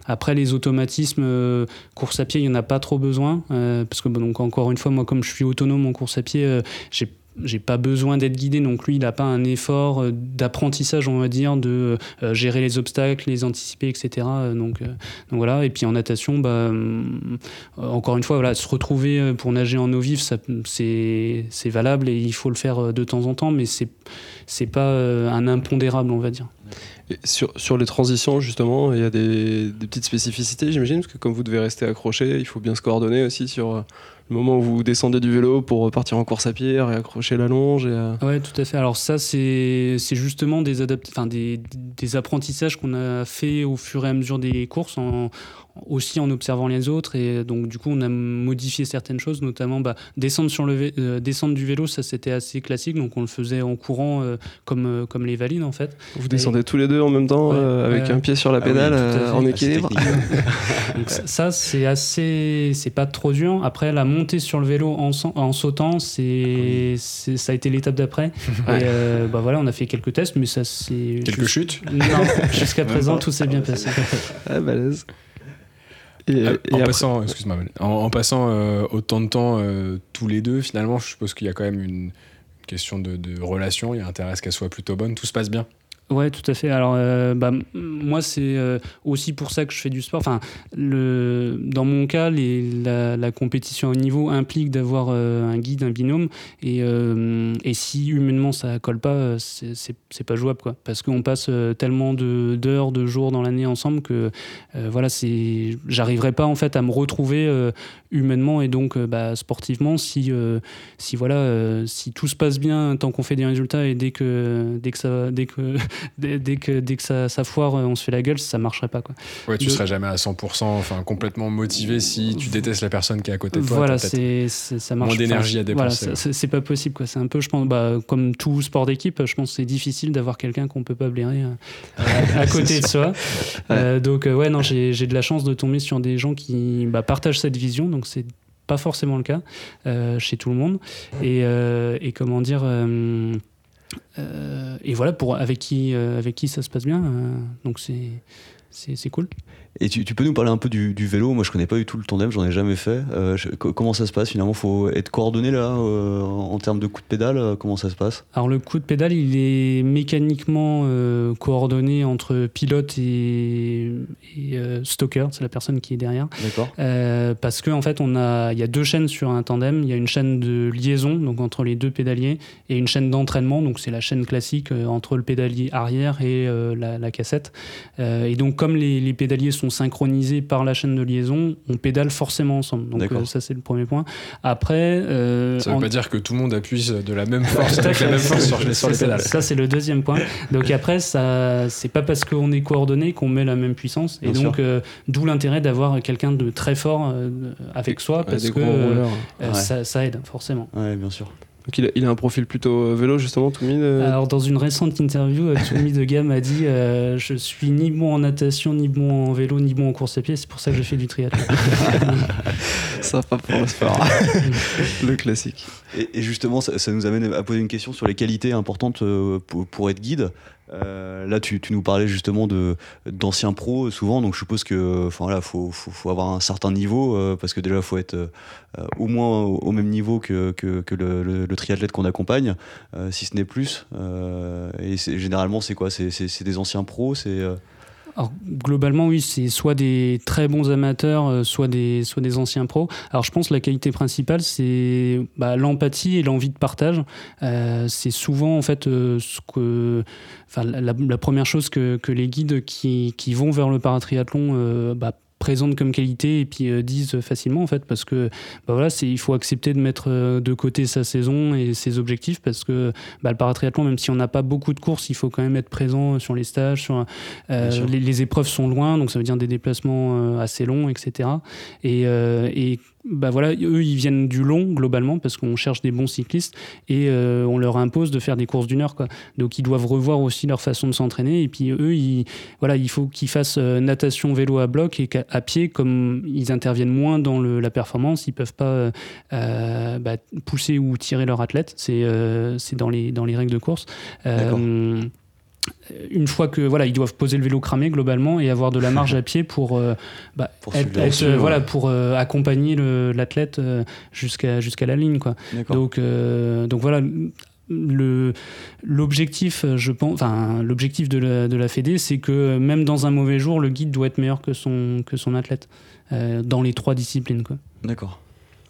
Après les automatismes, course à pied, il n'y en a pas trop besoin parce que donc encore une fois, moi comme je suis autonome en course à pied, j'ai j'ai pas besoin d'être guidé, donc lui, il n'a pas un effort euh, d'apprentissage, on va dire, de euh, gérer les obstacles, les anticiper, etc. Euh, Donc, voilà. Et puis en natation, bah, encore une fois, voilà, se retrouver pour nager en eau vive, c'est valable et il faut le faire de temps en temps, mais c'est pas un impondérable, on va dire. Sur, sur les transitions, justement, il y a des, des petites spécificités, j'imagine, parce que comme vous devez rester accroché, il faut bien se coordonner aussi sur euh, le moment où vous descendez du vélo pour partir en course à pied, réaccrocher la longe. Et, euh, Ouais, tout à fait. Alors ça, c'est justement des, adapt... enfin, des, des apprentissages qu'on a fait au fur et à mesure des courses, en, aussi en observant les autres. Et donc, du coup, on a modifié certaines choses, notamment bah, descendre, sur le vé- euh, descendre du vélo, ça c'était assez classique. Donc, on le faisait en courant euh, comme, comme les valides, en fait. vous descendez tous les deux en même temps, Ouais, euh, avec un pied sur la Ah oui, pédale, euh, en Ah, équilibre. Donc, ça- c'est assez. C'est pas trop dur. Après, la montée sur le vélo en, en sautant, c'est c'est- ça a été l'étape d'après. Ouais. Et euh, bah voilà, on a fait quelques tests, mais ça c'est. Quelques chutes Non, jusqu'à présent, tout s'est bien passé. Ah, balèze. Et, et en, après- passant, excuse-moi, en, en passant euh, autant de temps euh, tous les deux, finalement, je suppose qu'il y a quand même une question de, de relation. Il y a intérêt à ce qu'elle soit plutôt bonne. Tout se passe bien. Ouais, tout à fait. Alors, euh, bah, moi, c'est euh, aussi pour ça que je fais du sport. Enfin, dans mon cas, la, la compétition haut niveau implique d'avoir euh, un guide, un binôme. Et, si humainement ça colle pas, c'est pas jouable, quoi. Parce qu'on passe tellement de- d'heures, de, jours dans l'année ensemble que, voilà, c'est, j'arriverai pas en fait à me retrouver humainement et donc bah, sportivement si, si voilà, si tout se passe bien tant qu'on fait des résultats et dès que, dès que ça, dès que dès, dès que, dès que ça, ça foire, euh, on se fait la gueule, ça marcherait pas. Quoi. Ouais, tu Le- serais jamais à 100%, enfin complètement motivé si tu détestes la personne qui est à côté de toi. voilà, c'est, ça marche. moins d'énergie à Voilà, dépenser, ouais. c'est, pas possible. Quoi. C'est un peu, je pense, bah, comme tout sport d'équipe, je pense que c'est difficile d'avoir quelqu'un qu'on peut pas blairer euh, à, à côté de soi. Euh, donc, ouais, non, j'ai, j'ai de la chance de tomber sur des gens qui bah, partagent cette vision. Donc, c'est pas forcément le cas euh, chez tout le monde. Et, euh, et comment dire. Euh, et voilà, pour, avec, qui, euh, avec qui ça se passe bien. euh, donc, c'est cool. Et tu, tu peux nous parler un peu du, du vélo? Moi, je connais pas du tout le tandem, j'en ai jamais fait. Euh, je- comment ça se passe finalement? Faut être coordonné là euh, en termes de coups de pédale euh, Comment ça se passe? Alors le coup de pédale, il est mécaniquement coordonné entre pilote et, et, stalker, c'est la personne qui est derrière. D'accord. Parce qu'en en fait, on a, il y a deux chaînes sur un tandem. Il y a une chaîne de liaison, donc entre les deux pédaliers, et une chaîne d'entraînement, donc c'est la chaîne classique entre le pédalier arrière et la, la cassette. Et donc comme les, les pédaliers sont synchronisés par la chaîne de liaison, on pédale forcément ensemble. Donc euh, ça c'est le premier point. Après, euh, Ça veut en- pas dire que tout le monde appuie de la même force, tout à avec la fait. même force sur, les- sur les C'est ça. pédales. Ça, c'est le deuxième point. Donc après, ça, c'est pas parce qu'on est coordonné qu'on met la même puissance. Et Bien donc, euh, d'où l'intérêt d'avoir quelqu'un de très fort euh, avec soi, parce que Ouais. ça, ça aide forcément. Ouais, bien sûr. Donc il a, il a un profil plutôt euh, vélo justement, Toumi de- Alors, dans une récente interview, euh, Toumi de Gamme a dit euh, Je suis ni bon en natation, ni bon en vélo, ni bon en course à pied. C'est pour ça que j'ai fait du triathlon. Ça pas pour le sport. le classique. Et, et justement, ça, ça nous amène à poser une question sur les qualités importantes euh, pour, pour être guide. Euh, là, tu, nous parlais justement d'anciens pros souvent, donc je suppose que, enfin voilà, faut, faut, avoir un certain niveau euh, parce que déjà, faut être euh, au moins au, même niveau que, que, le, le- triathlète qu'on accompagne, si ce n'est plus. Et généralement, c'est quoi? C'est des anciens pros, c'est Alors, globalement, oui, c'est soit des très bons amateurs, euh, soit des, soit des anciens pros. Alors, je pense que la qualité principale, c'est bah, l'empathie et l'envie de partage. Euh, c'est souvent, en fait, euh, ce que, la, première chose que, que les guides qui, qui vont vers le paratriathlon bah, présentent comme qualité et puis euh, disent facilement en fait parce que bah voilà c'est il faut accepter de mettre euh, de côté sa saison et ses objectifs parce que bah, le paratriathlon même si on n'a pas beaucoup de courses il faut quand même être présent sur les stages sur euh, les, les épreuves sont loin, donc ça veut dire des déplacements assez longs, etc. Et, et bah voilà, eux, ils viennent du long globalement parce qu'on cherche des bons cyclistes et euh, on leur impose de faire des courses d'une heure. Quoi. Donc ils doivent revoir aussi leur façon de s'entraîner. Et puis eux, ils, voilà, il faut qu'ils fassent euh, natation, vélo à bloc et qu'à à pied, comme ils interviennent moins dans le- la performance, ils peuvent pas euh, bah, pousser ou tirer leur athlète. C'est c'est dans, les, dans les règles de course. Euh, une fois que voilà, ils doivent poser le vélo cramé globalement et avoir de la marge à pied pour euh, bah, Pour être- euh, ouais. voilà pour euh, accompagner l'athlète jusqu'à jusqu'à la ligne quoi. Donc donc voilà le l'objectif je pense enfin l'objectif de la, de la Fédé c'est que même dans un mauvais jour le guide doit être meilleur que son que son athlète dans les trois disciplines quoi. D'accord.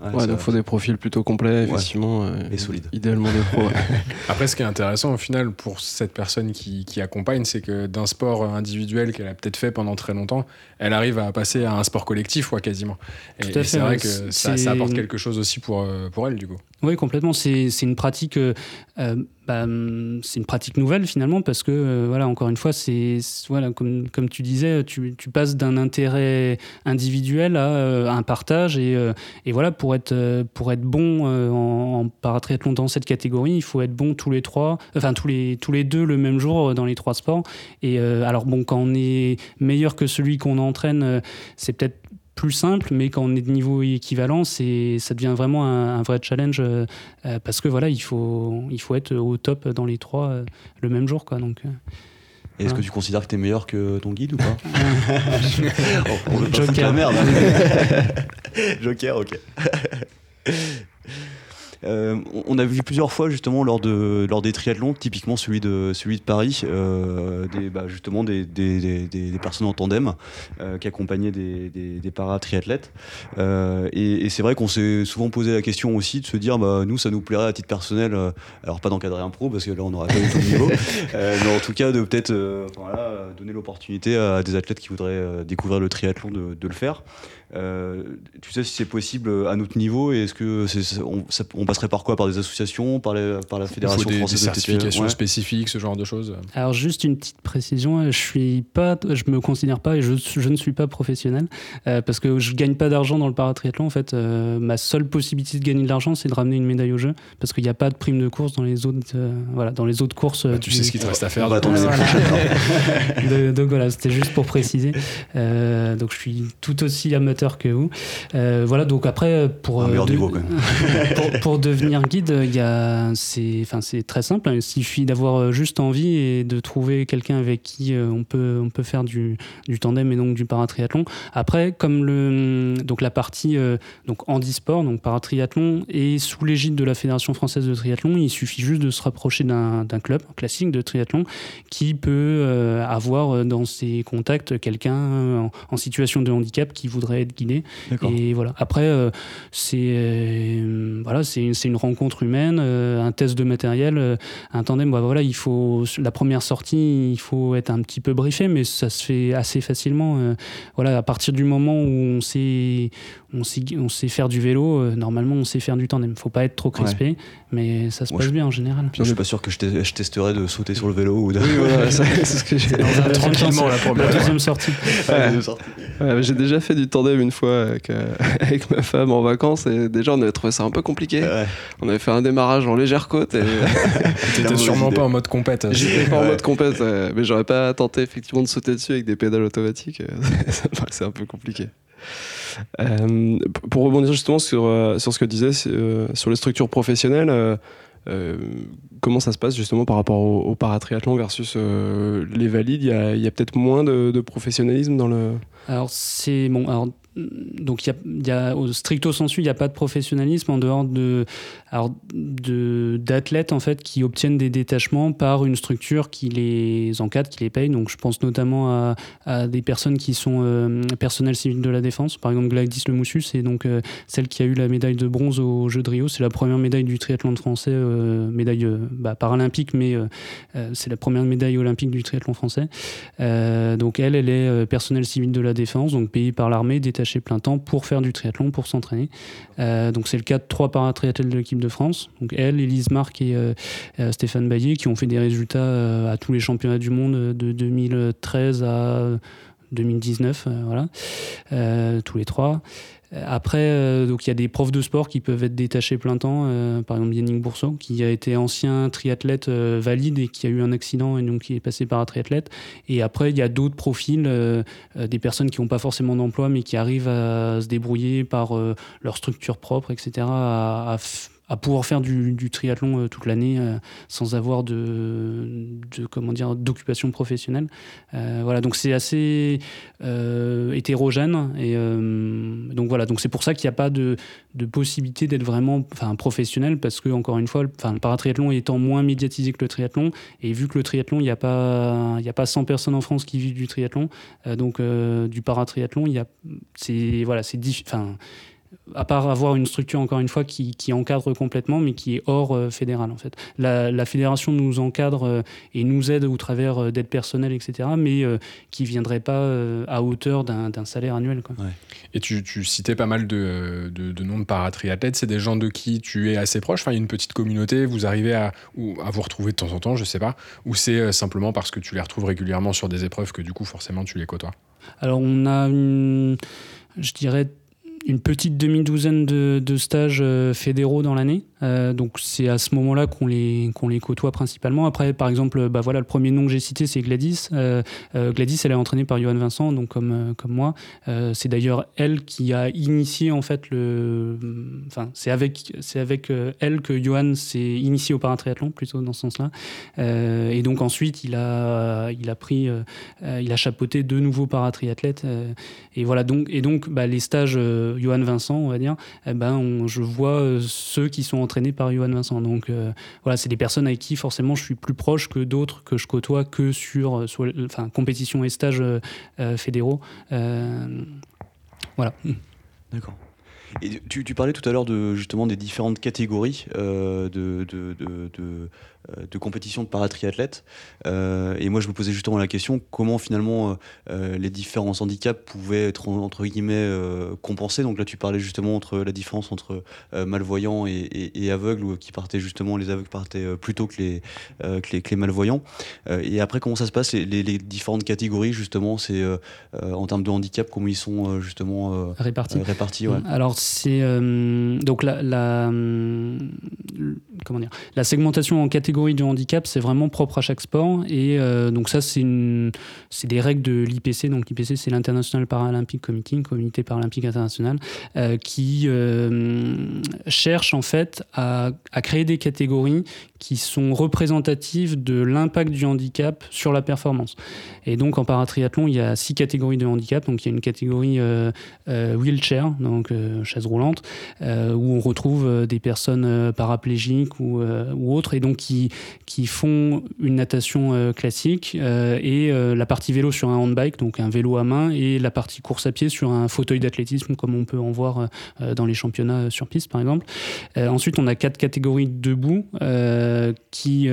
Ouais, Ouais, donc faut des profils plutôt complets, effectivement. euh, Et solides. Idéalement des pros. ouais. Après, ce qui est intéressant au final pour cette personne qui, qui accompagne, c'est que d'un sport individuel qu'elle a peut-être fait pendant très longtemps, elle arrive à passer à un sport collectif, quoi, quasiment. Et, Tout à et fait, c'est vrai ouais. que ça, ça apporte quelque chose aussi pour, euh, pour elle, du coup. Oui, complètement. C'est une pratique, euh, euh, bah, c'est une pratique nouvelle finalement parce que euh, voilà, encore une fois, c'est voilà, comme comme tu disais, tu, passes d'un intérêt individuel à un partage et, et voilà pour être pour être bon en, en paratriathlon dans cette catégorie, il faut être bon tous les trois, enfin tous les tous les deux le même jour dans les trois sports. Et alors bon, quand on est meilleur que celui qu'on entraîne, c'est peut-être plus simple, mais quand on est de niveau équivalent, c'est, ça devient vraiment un, un vrai challenge euh, euh, parce que voilà, il faut, il faut être au top dans les trois euh, le même jour, quoi. Donc, euh, Est-ce que tu considères que tu es meilleur que ton guide ou pas on, on veut pas Joker. la merde. hein. Joker, ok. Euh, on a vu plusieurs fois justement lors, de, lors des triathlons, typiquement celui de, celui de Paris, euh, des, bah, justement des, des, des, des, personnes en tandem euh, qui accompagnaient des, des, des para-triathlètes. Euh, et, et c'est vrai qu'on s'est souvent posé la question aussi de se dire, bah, nous, ça nous plairait à titre personnel, euh, alors pas d'encadrer un pro parce que là, on n'aurait pas du tout le niveau, euh, mais en tout cas de peut-être euh, voilà, donner l'opportunité à des athlètes qui voudraient découvrir le triathlon de, de le faire. Euh, tu sais si c'est possible à notre niveau et est-ce que on, ça- on passerait par quoi? Par des associations Par, les- par la Il faut Fédération des, des française de TT? certifications Ouais. spécifiques, ce genre de choses. Alors juste une petite précision, euh, je suis pas, je me considère pas et je, je ne suis pas professionnel euh, parce que je gagne pas d'argent dans le paratriathlon. En fait, euh, ma seule possibilité de gagner de l'argent, c'est de ramener une médaille au jeu parce qu'il n'y a pas de prime de course dans les autres, euh, voilà, dans les autres courses. Bah, tu du- sais ce qu'il te reste à faire. Les Voilà. De- donc voilà, c'était juste pour préciser. Euh, donc je suis tout aussi amateur que vous. Euh, voilà, donc après pour euh, meilleur de- niveau, quand même. pour, pour devenir guide, il y a, c'est, enfin c'est très simple. Il suffit d'avoir euh, juste envie et de trouver quelqu'un avec qui on peut on peut faire du, du tandem et donc du paratriathlon. Après, comme le donc la partie donc handisport, donc paratriathlon est sous l'égide de la Fédération française de triathlon, il suffit juste de se rapprocher d'un, d'un club classique de triathlon qui peut euh, avoir dans ses contacts quelqu'un en, en situation de handicap qui voudrait guidé. D'accord. Et voilà. Après, euh, c'est euh, voilà, c'est c'est une rencontre humaine, euh, un test de matériel, un tandem. bah, voilà, il faut la première sortie, il faut être un petit peu briefé, mais ça se fait assez facilement. voilà, à partir du moment où on sait on sait, on sait faire du vélo, normalement on sait faire du tandem. Faut pas être trop crispé, mais ça se Moi, passe je- bien en général. Je suis pas sûr que je, te- je testerais de sauter sur le vélo ou de. Oui, voilà, c'est ce que j'ai. Deuxième Tranquillement, la c'est première. la deuxième sortie. Ouais, Ouais. de sortie. Ouais, j'ai déjà fait du tandem une fois avec, euh, avec ma femme en vacances et déjà on avait trouvé ça un peu compliqué. Ouais. On avait fait un démarrage en légère côte et T'étais sûrement pas en mode compète. j'étais pas en mode compète, mais j'aurais pas tenté effectivement de sauter dessus avec des pédales automatiques. Ça me paraissait un peu compliqué. Euh, pour rebondir justement sur, euh, sur ce que tu disais euh, sur les structures professionnelles, euh, comment ça se passe justement par rapport au, paratriathlon versus les valides? Il y a, peut-être moins de, professionnalisme dans le. Alors c'est bon. Donc y y a- au stricto sensu, il n'y a pas de professionnalisme en dehors de alors de d'athlètes en fait qui obtiennent des détachements par une structure qui les encadre, qui les paye. Donc je pense notamment à, des personnes qui sont euh, personnels civils de la défense. Par exemple Gladys Le Moussu, c'est donc euh, celle qui a eu la médaille de bronze aux Jeux de Rio. C'est la première médaille du triathlon français, euh, médaille euh, bah, paralympique, mais c'est la première médaille olympique du triathlon français. Donc elle, elle est personnel civil de la défense, donc payée par l'armée, détachée plein temps pour faire du triathlon, pour s'entraîner. Euh, donc c'est le cas de trois paratriathlètes de l'équipe de France. Donc elle, Élise Marc et euh, euh, Stéphane Baillet, qui ont fait des résultats à tous les championnats du monde de 2013 à 2019, euh, voilà, Euh, tous les trois. Après, euh, donc il y a des profs de sport qui peuvent être détachés plein temps. par exemple, Yannick Bourseau, qui a été ancien triathlète valide et qui a eu un accident et donc qui est passé par un triathlète. Et après, il y a d'autres profils, des personnes qui n'ont pas forcément d'emploi, mais qui arrivent à se débrouiller par leur structure propre, etc., à, à à pouvoir faire du, triathlon euh, toute l'année euh, sans avoir de, comment dire d'occupation professionnelle. Euh, voilà, donc c'est assez hétérogène et donc voilà, donc c'est pour ça qu'il n'y a pas de, de possibilité d'être vraiment enfin professionnel parce que encore une fois, le- enfin le paratriathlon étant moins médiatisé que le triathlon et vu que le triathlon, il n'y a pas il a pas 100 personnes en France qui vivent du triathlon, donc du paratriathlon, il y a c'est voilà, c'est enfin à part avoir une structure, encore une fois, qui, qui encadre complètement, mais qui est hors euh, fédéral, en fait. La, la fédération nous encadre euh, et nous aide au travers euh, d'aide personnelle, etc., mais euh, qui ne viendrait pas euh, à hauteur d'un salaire annuel. Quoi. Et tu, tu citais pas mal de, de, de noms de paratriathlètes. C'est des gens de qui tu es assez proche? Enfin, il y a une petite communauté. Vous arrivez à, ou à vous retrouver de temps en temps, je sais pas. Ou c'est simplement parce que tu les retrouves régulièrement sur des épreuves que du coup, forcément, tu les côtoies? Alors, on a une, je dirais, une petite demi-douzaine de, stages euh, fédéraux dans l'année. Euh, donc, c'est à ce moment-là qu'on les, qu'on les côtoie principalement. Après, par exemple, bah, voilà, le premier nom que j'ai cité, c'est Gladys. Euh, Gladys, elle est entraînée par Johan Vincent, donc comme, comme moi. C'est d'ailleurs elle qui a initié, en fait, le. Enfin, c'est avec, c'est avec elle que Johan s'est initié au paratriathlon, plutôt dans ce sens-là. Et donc, ensuite, il a, il a pris. il a chapeauté deux nouveaux paratriathlètes. et voilà, donc, et donc bah, les stages Johan Vincent, on va dire, eh ben, je vois ceux qui sont entraînés par Johan Vincent. Donc voilà, c'est des personnes avec qui forcément je suis plus proche que d'autres que je côtoie que sur, sur enfin, compétition et stages fédéraux. voilà. D'accord. Et tu, parlais tout à l'heure de justement des différentes catégories de, de, de, euh, de compétition de paratriathlètes. Euh, et moi, je me posais justement la question comment finalement euh, les différents handicaps pouvaient être entre guillemets compensés. Donc là, tu parlais justement entre la différence entre malvoyants et, aveugles, ou qui partaient justement, les aveugles partaient plus tôt que les, que les, malvoyants. et après, comment ça se passe, les, différentes catégories, justement, c'est en termes de handicap, comment ils sont justement répartis. répartis Alors, c'est donc la, la, comment dire, la segmentation en catégories du handicap, c'est vraiment propre à chaque sport. Et euh, donc ça, c'est des règles de l'IPC. Donc l'IPC, c'est l'International Paralympic Committee, paralympique international, euh, qui euh, cherche en fait à, à, créer des catégories qui sont représentatives de l'impact du handicap sur la performance. Et donc en paratriathlon, il y a six catégories de handicap. Donc il y a une catégorie wheelchair, donc chaise roulante, où on retrouve des personnes paraplégiques ou, autres, et donc qui qui, font une natation euh, classique euh, et euh, la partie vélo sur un handbike, donc un vélo à main, et la partie course à pied sur un fauteuil d'athlétisme, comme on peut en voir dans les championnats sur piste, par exemple. ensuite, on a quatre catégories debout qui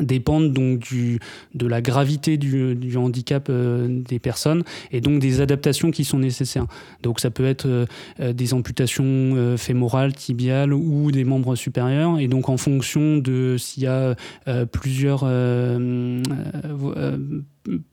dépendent donc du, de la gravité du, handicap euh, des personnes et donc des adaptations qui sont nécessaires. Donc ça peut être euh, euh, des amputations fémorales, tibiales ou des membres supérieurs et donc en fonction de s'il y a plusieurs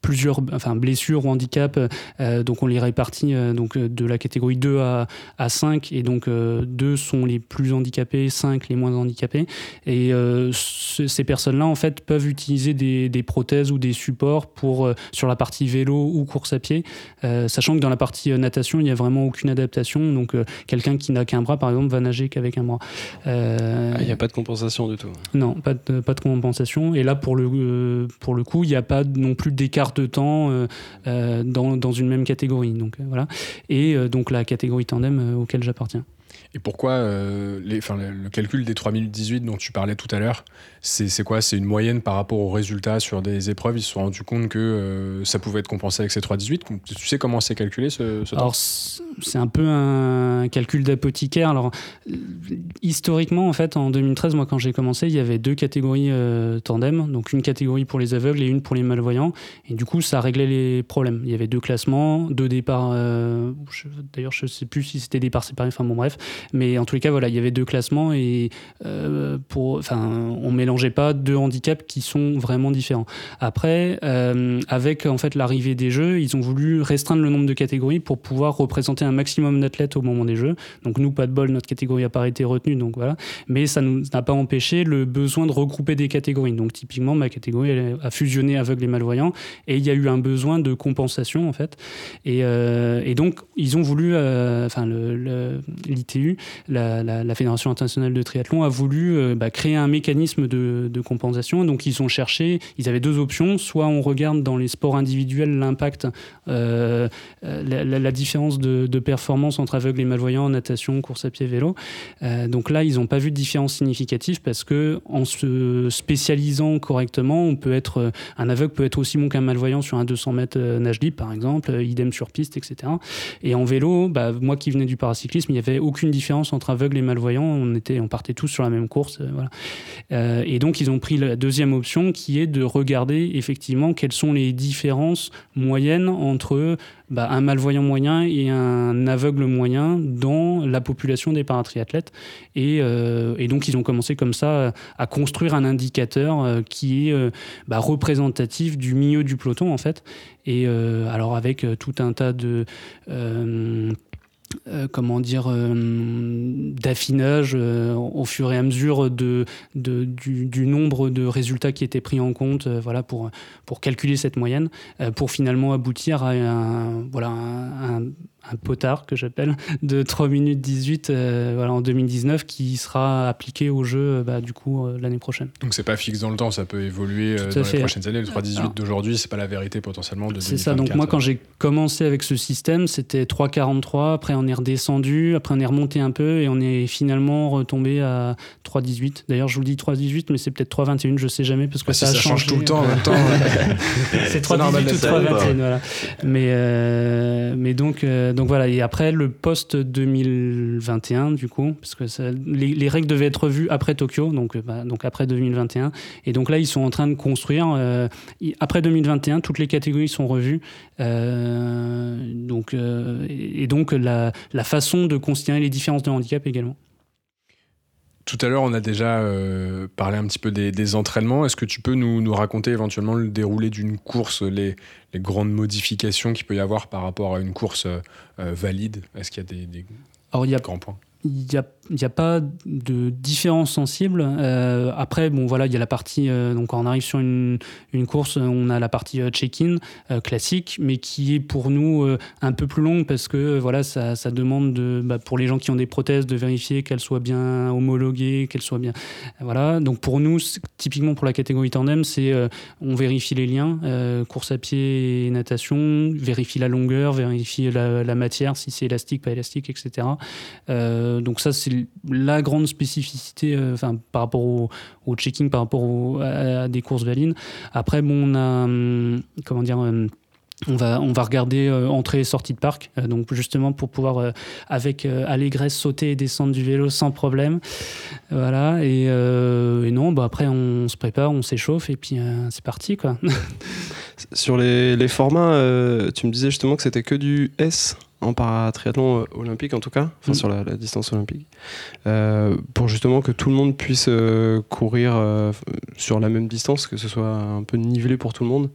plusieurs enfin, blessures ou handicaps. Euh, donc on les répartit euh, donc, euh, de la catégorie 2 à, à 5. Et donc 2 sont les plus handicapés, 5 les moins handicapés. Et ces personnes-là, en fait, peuvent utiliser des, des, prothèses ou des supports pour, sur la partie vélo ou course à pied. sachant que dans la partie natation, il n'y a vraiment aucune adaptation. Donc quelqu'un qui n'a qu'un bras, par exemple, va nager qu'avec un bras. Ah, il n'y a pas de compensation du tout. Non, pas de, pas de compensation. Et là, pour le, pour le coup, il n'y a pas non plus d'écart de temps euh, euh, dans, dans, une même catégorie. Donc, euh, voilà. Et donc la catégorie tandem auquel j'appartiens. Et pourquoi les, le calcul des 3018 dont tu parlais tout à l'heure, c'est quoi? C'est une moyenne par rapport aux résultats sur des épreuves? Ils se sont rendus compte que ça pouvait être compensé avec ces 318 Tu sais comment c'est calculé ce, ce c'est un peu un calcul d'apothicaire. Alors, historiquement, en fait, en 2013, moi, quand j'ai commencé, il y avait deux catégories euh, tandem, donc une catégorie pour les aveugles et une pour les malvoyants. Et du coup, ça réglait les problèmes. Il y avait deux classements, deux départs. Euh, d'ailleurs, je ne sais plus si c'était départs séparés. Enfin bon, bref. Mais en tous les cas, voilà, il y avait deux classements et euh, pour, enfin, on mélangeait pas deux handicaps qui sont vraiment différents. Après, avec en fait l'arrivée des jeux, ils ont voulu restreindre le nombre de catégories pour pouvoir représenter un maximum d'athlètes au moment des Jeux. Donc nous, pas de bol, notre catégorie n'a pas été retenue, donc voilà. Mais ça n'a pas empêché le besoin de regrouper des catégories. Donc typiquement, ma catégorie a fusionné aveugles et malvoyants, et il y a eu un besoin de compensation en fait. Et, euh, et donc ils ont voulu, euh, enfin l'ITU, la, Fédération internationale de triathlon, a voulu euh, bah, créer un mécanisme de, compensation. Donc ils ont cherché, ils avaient deux options, soit on regarde dans les sports individuels l'impact, la, la, différence de, performance entre aveugles et malvoyants en natation, course à pied, vélo. Euh, donc là, ils n'ont pas vu de différence significative parce que en se spécialisant correctement, on peut être euh, un aveugle peut être aussi bon qu'un malvoyant sur un 200 mètres euh, nage libre, par exemple, idem sur piste, etc. Et en vélo, bah, moi qui venais du paracyclisme, il n'y avait aucune différence entre aveugle et malvoyant. On était, on partait tous sur la même course, voilà. et donc ils ont pris la deuxième option qui est de regarder effectivement quelles sont les différences moyennes entre bah, un malvoyant moyen et un aveugle moyen dans la population des paratriathlètes. Et, euh, donc, ils ont commencé comme ça à construire un indicateur euh, qui est euh, bah, représentatif du milieu du peloton, en fait. Et alors, avec tout un tas de euh, comment dire, euh, d'affinage euh, au fur et à mesure de, du, nombre de résultats qui étaient pris en compte voilà, pour, calculer cette moyenne, pour finalement aboutir à voilà, un potard que j'appelle de 3 minutes 18 voilà, en 2019 qui sera appliqué au jeu bah, du coup l'année prochaine. Donc c'est pas fixe dans le temps, ça peut évoluer dans les prochaines années. Le 3.18 d'aujourd'hui, c'est pas la vérité potentiellement de C'est ça, donc moi quand j'ai commencé avec ce système, c'était 3.43, après on est redescendu, après on est remonté un peu et on est finalement retombé à 3.18. D'ailleurs je vous dis 3.18 mais c'est peut-être 3.21, je sais jamais parce que ça, change tout le temps en même temps. c'est 3.18 ou 3.21, voilà. Mais, euh, mais donc, euh, donc voilà, et après le post 2021 du coup, parce que les, règles devaient être revues après Tokyo, donc, euh, bah, donc après 2021. Et donc là ils sont en train de construire, après 2021, toutes les catégories sont revues. donc, et donc la, la façon de considérer les différences de handicap également. Tout à l'heure, on a déjà euh, parlé un petit peu des, entraînements. Est-ce que tu peux nous, nous, raconter éventuellement le déroulé d'une course, les, les grandes modifications qu'il peut y avoir par rapport à une course euh, valide? Est-ce qu'il y a des, des Alors, il y a, grands points? il y a il n'y a pas de différence sensible. Euh, après, bon, voilà, il y a la partie. Euh, donc, quand on arrive sur une, course, on a la partie euh, check-in classique, mais qui est pour nous un peu plus longue parce que voilà, ça, ça demande de, bah, pour les gens qui ont des prothèses de vérifier qu'elles soient bien homologuées, qu'elles soient bien. Voilà. Donc, pour nous, typiquement pour la catégorie tandem, c'est on vérifie les liens, course à pied et natation, vérifie la longueur, vérifie la, la matière, si c'est élastique, pas élastique, etc. donc, ça, c'est la grande spécificité euh, enfin, par rapport au, checking, par rapport à, des courses valines. Après, bon, on a, hum, comment dire, hum, on va, on va regarder euh, entrée et sortie de parc, euh, donc justement pour pouvoir avec allégresse sauter et descendre du vélo sans problème. Voilà, et, non, bah après on se prépare, on s'échauffe et puis c'est parti quoi. Sur les formats, tu me disais justement que c'était que du S? En paratriathlon euh, olympique en tout cas, enfin mm. sur la, distance olympique, euh, pour justement que tout le monde puisse euh, courir sur la même distance, que ce soit un peu nivelé pour tout le monde.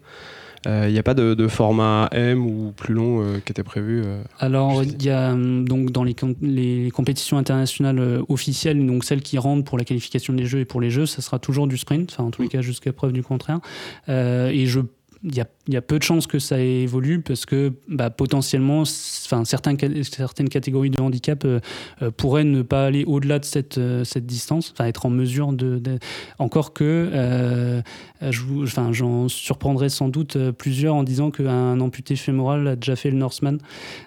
Il n'y a pas de, format M ou plus long qui était prévu Alors, il y a donc dans les, les compétitions internationales officielles, donc celles qui rentrent pour la qualification des Jeux et pour les Jeux, ça sera toujours du sprint, enfin en tous les mm. cas jusqu'à preuve du contraire. et je il y, a, y, a, peu de chances que ça évolue parce que bah, potentiellement, enfin, certaines catégories de handicap euh, euh, pourraient ne pas aller au-delà de cette, euh, cette distance, enfin être en mesure de, encore que enfin, j'en surprendrai sans doute plusieurs en disant qu'un amputé fémoral a déjà fait le Norseman.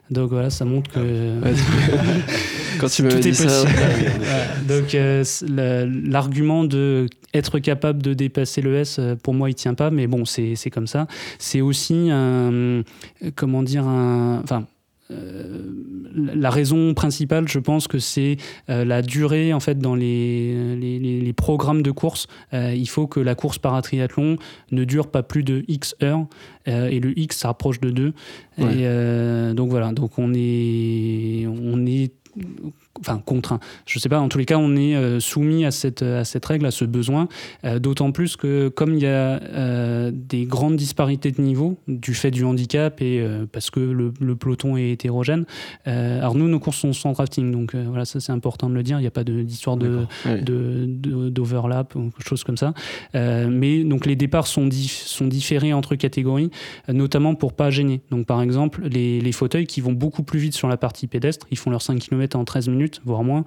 Donc voilà, ça montre que quand tu tout est ça, donc l'argument de être capable de dépasser le S, pour moi, il tient pas, mais bon, c'est comme ça. C'est aussi un, comment dire, un, enfin, euh, la raison principale, je pense que c'est euh, la durée en fait dans les, les, programmes de course. Euh, il faut que la course paratriathlon ne dure pas plus de X heures et le X s'approche de 2. Et donc voilà, donc on est, on est enfin contraint. Je sais pas, en tous les cas, on est euh, soumis à cette, à cette règle, à ce besoin, euh, d'autant plus que comme il y a euh, des grandes disparités de niveau du fait du handicap et parce que le, peloton est hétérogène, alors nous, nos courses sont sans drafting, donc voilà, ça c'est important de le dire, il n'y a pas d'histoire de, d'overlap ou quelque chose comme ça. mais donc les départs sont, sont différés entre catégories, notamment pour pas gêner. Donc par exemple, les, les fauteuils qui vont beaucoup plus vite sur la partie pédestre, ils font leurs 5 km en 13 minutes voire moins.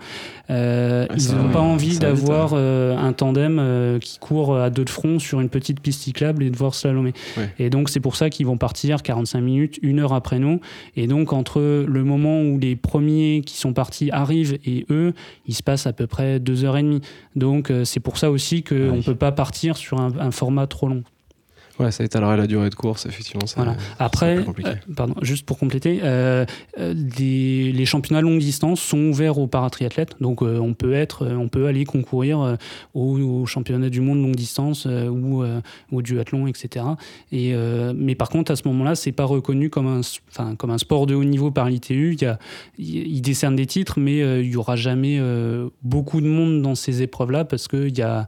Euh, ils n'ont pas envie d'avoir euh, un tandem euh, qui court à deux de front sur une petite piste cyclable et de voir slalomer. Et donc c'est pour ça qu'ils vont partir 45 minutes, une heure après nous. Et donc entre le moment où les premiers qui sont partis arrivent et eux, il se passe à peu près deux heures et demie. Donc c'est pour ça aussi qu'on ne peut pas partir sur un format trop long. Ouais, ça étalerait la durée de course, effectivement. Voilà. Après, euh, pardon, juste pour compléter, euh, euh les championnats longue distance sont ouverts aux paratriathlètes, donc euh, on peut être, on peut aller concourir aux, au championnats du monde longue distance ou au duathlon, etc. Et mais par contre, à ce moment-là, c'est pas reconnu comme un, enfin comme un sport de haut niveau par l'ITU. Il ils décernent des titres, mais il y aura jamais beaucoup de monde dans ces épreuves-là parce qu'il y a,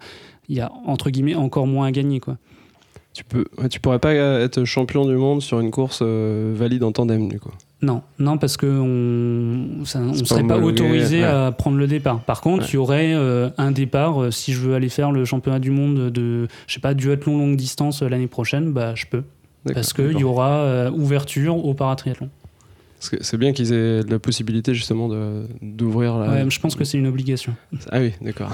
il y a entre guillemets encore moins à gagner, quoi. Tu, peux, tu pourrais pas être champion du monde sur une course euh, valide en tandem, du coup non, non, parce qu'on ne serait pas autorisé à prendre le départ. Par contre, il y aurait euh, un départ. Euh, si je veux aller faire le championnat du monde de, je sais pas, duathlon longue distance l'année prochaine, bah, je peux. Parce qu'il y aura ouverture au paratriathlon. Que C'est bien qu'ils aient la possibilité justement d'ouvrir la. Ouais, je pense que c'est une obligation. Ah oui, d'accord.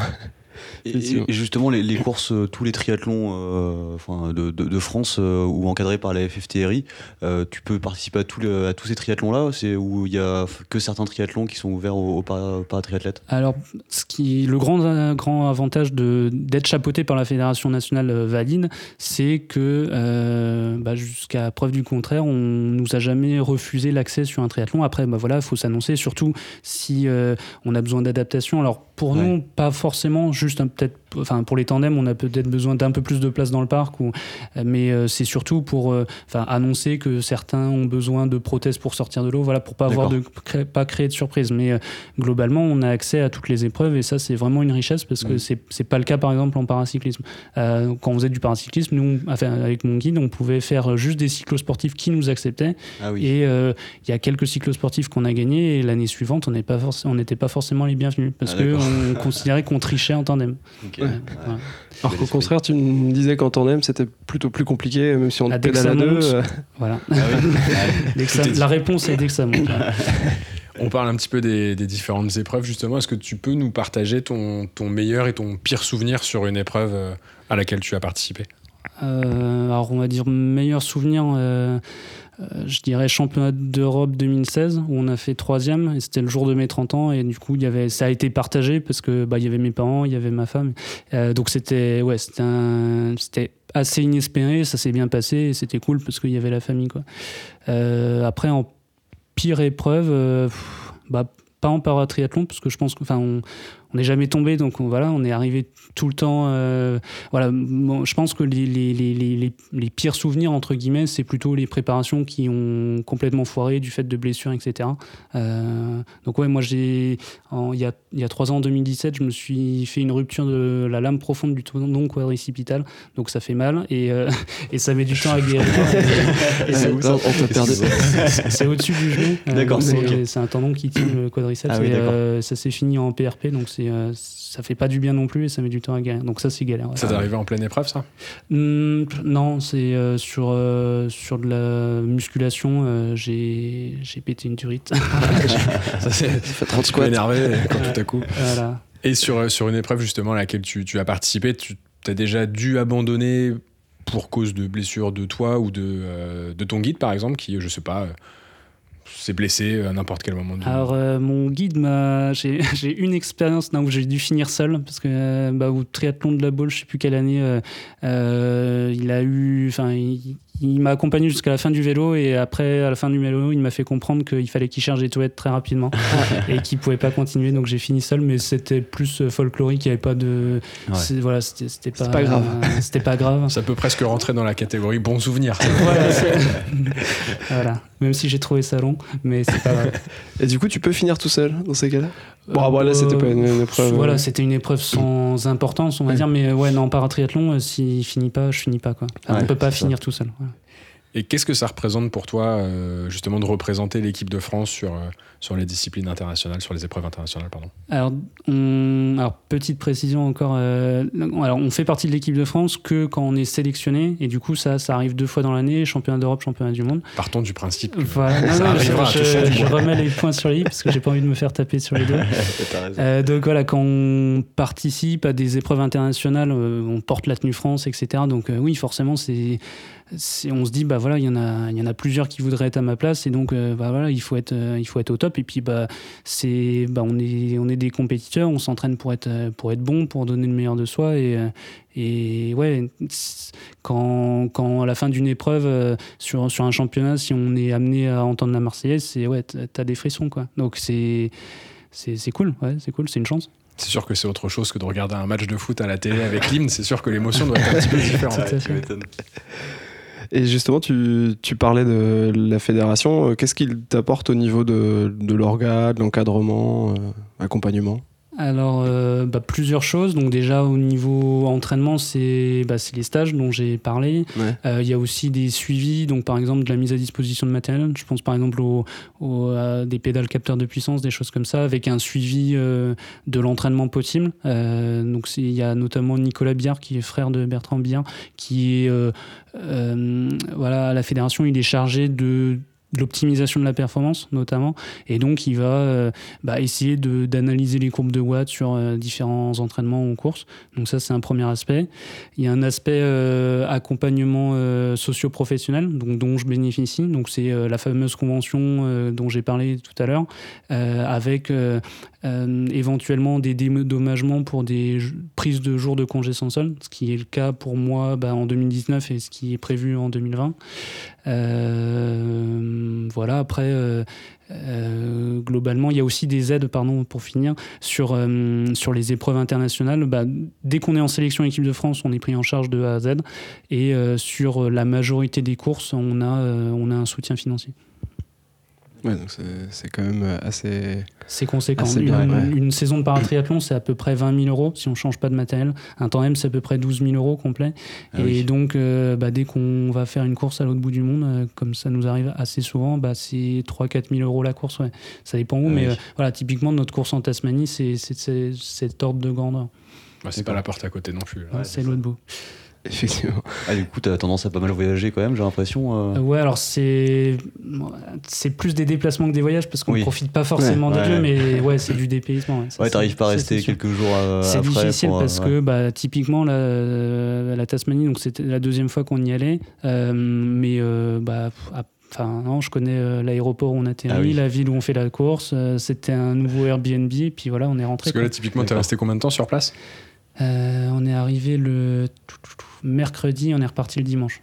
Et, justement, les, les courses, euh, tous les triathlons euh, enfin, de, de- de France euh, ou encadrés par la FFTRI, euh, tu peux participer à, tous les- à tous ces triathlons-là C'est où il y a que certains triathlons qui sont ouverts aux, aux para- paratriathlètes? Alors, ce qui, le grand, grand avantage de- d'être chapeauté par la Fédération nationale valide, c'est que euh, bah, jusqu'à preuve du contraire, on nous a jamais refusé l'accès sur un triathlon. Après, bah, voilà, il faut s'annoncer, surtout si euh, on a besoin d'adaptation. Alors, pour Ouais. nous, pas forcément, juste un- peut-être, enfin, pour les tandems, on a peut-être besoin d'un peu plus de place dans le parc, ou, mais euh, c'est surtout pour euh, enfin, annoncer que certains ont besoin de prothèses pour sortir de l'eau, voilà, pour pas avoir de cré- pas créer de surprise. Mais euh, globalement, on a accès à toutes les épreuves et ça, c'est vraiment une richesse parce que c'est c'est pas le cas, par exemple, en paracyclisme. Euh, quand on faisait du paracyclisme, nous, enfin, avec mon guide, on pouvait faire juste des cyclosportifs qui nous acceptaient. Ah oui. Et euh, il y a quelques cyclosportifs qu'on a gagnés et l'année suivante, on pas forc- n'était pas forcément les bienvenus parce Ah, qu'on considérait qu'on trichait en tandem. Ok. Ouais. Ouais. Voilà. Alors qu'au contraire, tu me disais qu'en tandem, c'était plutôt plus compliqué, même si on Ah, dès que pédale à ça deux. monte. euh, Voilà. Ah oui. Ça- dit. la réponse est dès que ça monte. On parle un petit peu des, des différentes épreuves, justement. Est-ce que tu peux nous partager ton, ton meilleur et ton pire souvenir sur une épreuve euh, à laquelle tu as participé? Euh, alors, on va dire meilleur souvenir, euh, je dirais championnat d'Europe 2016, où on a fait troisième, et c'était le jour de mes 30 ans, et du coup, il y avait, ça a été partagé parce que bah, il y avait mes parents, il y avait ma femme. Euh, donc, c'était ouais, c'était assez inespéré, ça s'est bien passé, et c'était cool parce qu'il y avait la famille. Quoi. Euh, après, en pire épreuve, euh, bah, pas en paratriathlon, parce que je pense qu'on on on n'est jamais tombé, donc on, voilà, on est arrivé tout le temps. euh, voilà, bon, je pense que les, les, les, les, les- les pires souvenirs, entre guillemets, c'est plutôt les préparations qui ont complètement foiré du fait de blessures, etc. Euh, donc, ouais, moi, j'ai, il y a, il y a trois ans, en 2017, je me suis fait une rupture de la lame profonde du tendon quadricipital, donc ça fait mal et, euh, et ça met du temps à guérir. C'est- au-dessus du genou. D'accord, c'est ok. c'est un tendon qui tient le quadriceps. Ah oui, et, d'accord. ça s'est fini en PRP, donc c'est euh, ça fait pas du bien non plus et ça met du temps à guérir. Donc ça, c'est galère. ouais. Ça t'est arrivé en pleine épreuve, ça? Hmm, non, c'est euh, sur, euh, sur de la musculation, euh, j'ai j'ai pété une turite. Ça, c'est fait 30 un peu squats. énervé quand tout à coup. voilà. Et sur, sur une épreuve justement à laquelle tu, tu as participé, tu as déjà dû abandonner pour cause de blessure de toi ou de, euh, de ton guide par exemple, qui, je sais pas, euh, s'est blessé à n'importe quel moment. du- Alors, euh, mon guide m'a. J'ai j'ai une expérience là, où j'ai dû finir seul, parce que euh, bah, au triathlon de la Baule, je sais plus quelle année, euh, euh, il a eu. Enfin, il, il m'a accompagné jusqu'à la fin du vélo, et après, à la fin du vélo, il m'a fait comprendre qu'il fallait qu'il charge les toilettes très rapidement et qu'il pouvait pas continuer, donc j'ai fini seul, mais c'était plus folklorique, il n'y avait pas de. Ouais. c'est- Voilà, c'était c'était pas, pas grave. euh, c'était pas grave. Ça peut presque rentrer dans la catégorie bon souvenir. voilà. Même si j'ai trouvé ça long, mais c'est pas grave. Et du coup, tu peux finir tout seul dans ces cas-là? Bon, ah, voilà, c'était pas une, une épreuve. Voilà, euh, c'était une épreuve sans importance, on va Ouais. dire, mais ouais, non, paratriathlon, euh, s'il finit pas, je finis pas, quoi. Enfin, Ouais, on peut pas finir tout seul. voilà. Et qu'est-ce que ça représente pour toi, euh, justement, de représenter l'équipe de France sur, euh, sur les disciplines internationales, sur les épreuves internationales, pardon? Alors, on- alors, petite précision encore, euh, alors, on fait partie de l'équipe de France que quand on est sélectionné, et du coup, ça, ça arrive deux fois dans l'année, championnat d'Europe, championnat du monde. Partons du principe que Voilà. Non, ça non, arrivera, je, remets les points sur les i parce que j'ai pas envie de me faire taper sur les doigts. Euh, donc voilà, quand on participe à des épreuves internationales, on porte la tenue France, etc. Donc oui, forcément, c'est, c'est- on se dit bah voilà, il y en a, il y en a plusieurs qui voudraient être à ma place, et donc euh, bah voilà, il faut être, euh, il faut être au top. Et puis bah c'est, bah on est, on est des compétiteurs, on s'entraîne pour être, euh, pour être bon, pour donner le meilleur de soi, et et ouais, quand, quand à la fin d'une épreuve euh, sur, sur un championnat, si on est amené à entendre la Marseillaise, c'est ouais, t'as t'as des frissons quoi. Donc c'est c'est c'est cool, ouais, c'est cool, c'est une chance. c'est sûr que c'est autre chose que de regarder un match de foot à la télé avec l'hymne. C'est sûr que l'émotion doit être un petit peu différente. Et justement, tu, tu parlais de la fédération. Euh, Qu'est-ce qu'il t'apporte au niveau de, de de l'encadrement, euh, Alors, euh, bah, plusieurs choses. Donc déjà, au niveau entraînement, c'est bah, les stages dont j'ai parlé. Ouais. Euh, Il y a aussi des suivis, donc par exemple de la mise à disposition de matériel. Je pense par exemple aux, aux, à des pédales capteurs de puissance, des choses comme ça, avec un suivi euh, de l'entraînement possible. Donc il y a notamment Nicolas Biard, qui est frère de Bertrand Biard, qui est voilà, à la fédération, il est chargé de l'optimisation de la performance notamment. Et donc, il va euh, bah, essayer d'analyser les courbes de watts sur euh, différents entraînements ou courses. Donc ça, c'est un premier aspect. Il y a un aspect euh, accompagnement euh, socio-professionnel donc, dont je bénéficie. Donc c'est euh, la fameuse convention dont j'ai parlé tout à l'heure, avec éventuellement des dédommagements pour des prises de jours de congé sans solde, ce qui est le cas pour moi bah, en 2019 et ce qui est prévu en 2020. Euh, voilà, après, euh, euh, globalement, il y a aussi des aides, pour finir, sur, les épreuves internationales. Bah, dès qu'on est en sélection équipe de France, on est pris en charge de A à Z. Et sur la majorité des courses, on a un soutien financier. Ouais, donc c'est c'est quand même euh, assez. C'est conséquent. Ah, c'est une, bien, ouais. une saison de paratriathlon, c'est à peu près 20 000 euros si on change pas de matériel. Un tandem, c'est à peu près 12 000 euros complet. Ah et oui. donc, euh, bah, dès qu'on va faire une course à l'autre bout du monde, euh, comme ça nous arrive assez souvent, bah, c'est 3-4 000 euros la course. Ouais. Ça dépend où, Ah mais oui. euh, voilà, typiquement, notre course en Tasmanie, c'est cet ordre de grandeur. Bah, c'est pas la porte à côté non plus. Ouais, c'est l'autre bout. Effectivement. Ah, du coup, t'as tendance à pas mal voyager quand même, j'ai l'impression. euh. Ouais, alors c'est c'est plus des déplacements que des voyages parce qu'on Oui. profite pas forcément Ouais, ouais. mais ouais, c'est du dépaysement. Ouais, Ouais, c'est- t'arrives pas à rester c'est quelques jours euh, C'est après. difficile pour, euh, parce ouais. que bah, typiquement la, la Tasmanie, donc c'était la deuxième fois qu'on y allait, euh, mais euh, bah, à- Enfin, non, je connais euh, l'aéroport où on atterrit, Ah oui. la ville où on fait la course. euh, C'était un nouveau Airbnb, puis voilà, on est rentré. Parce que là, typiquement, t'es resté combien de temps sur place? On est arrivé le mercredi, on est reparti le dimanche.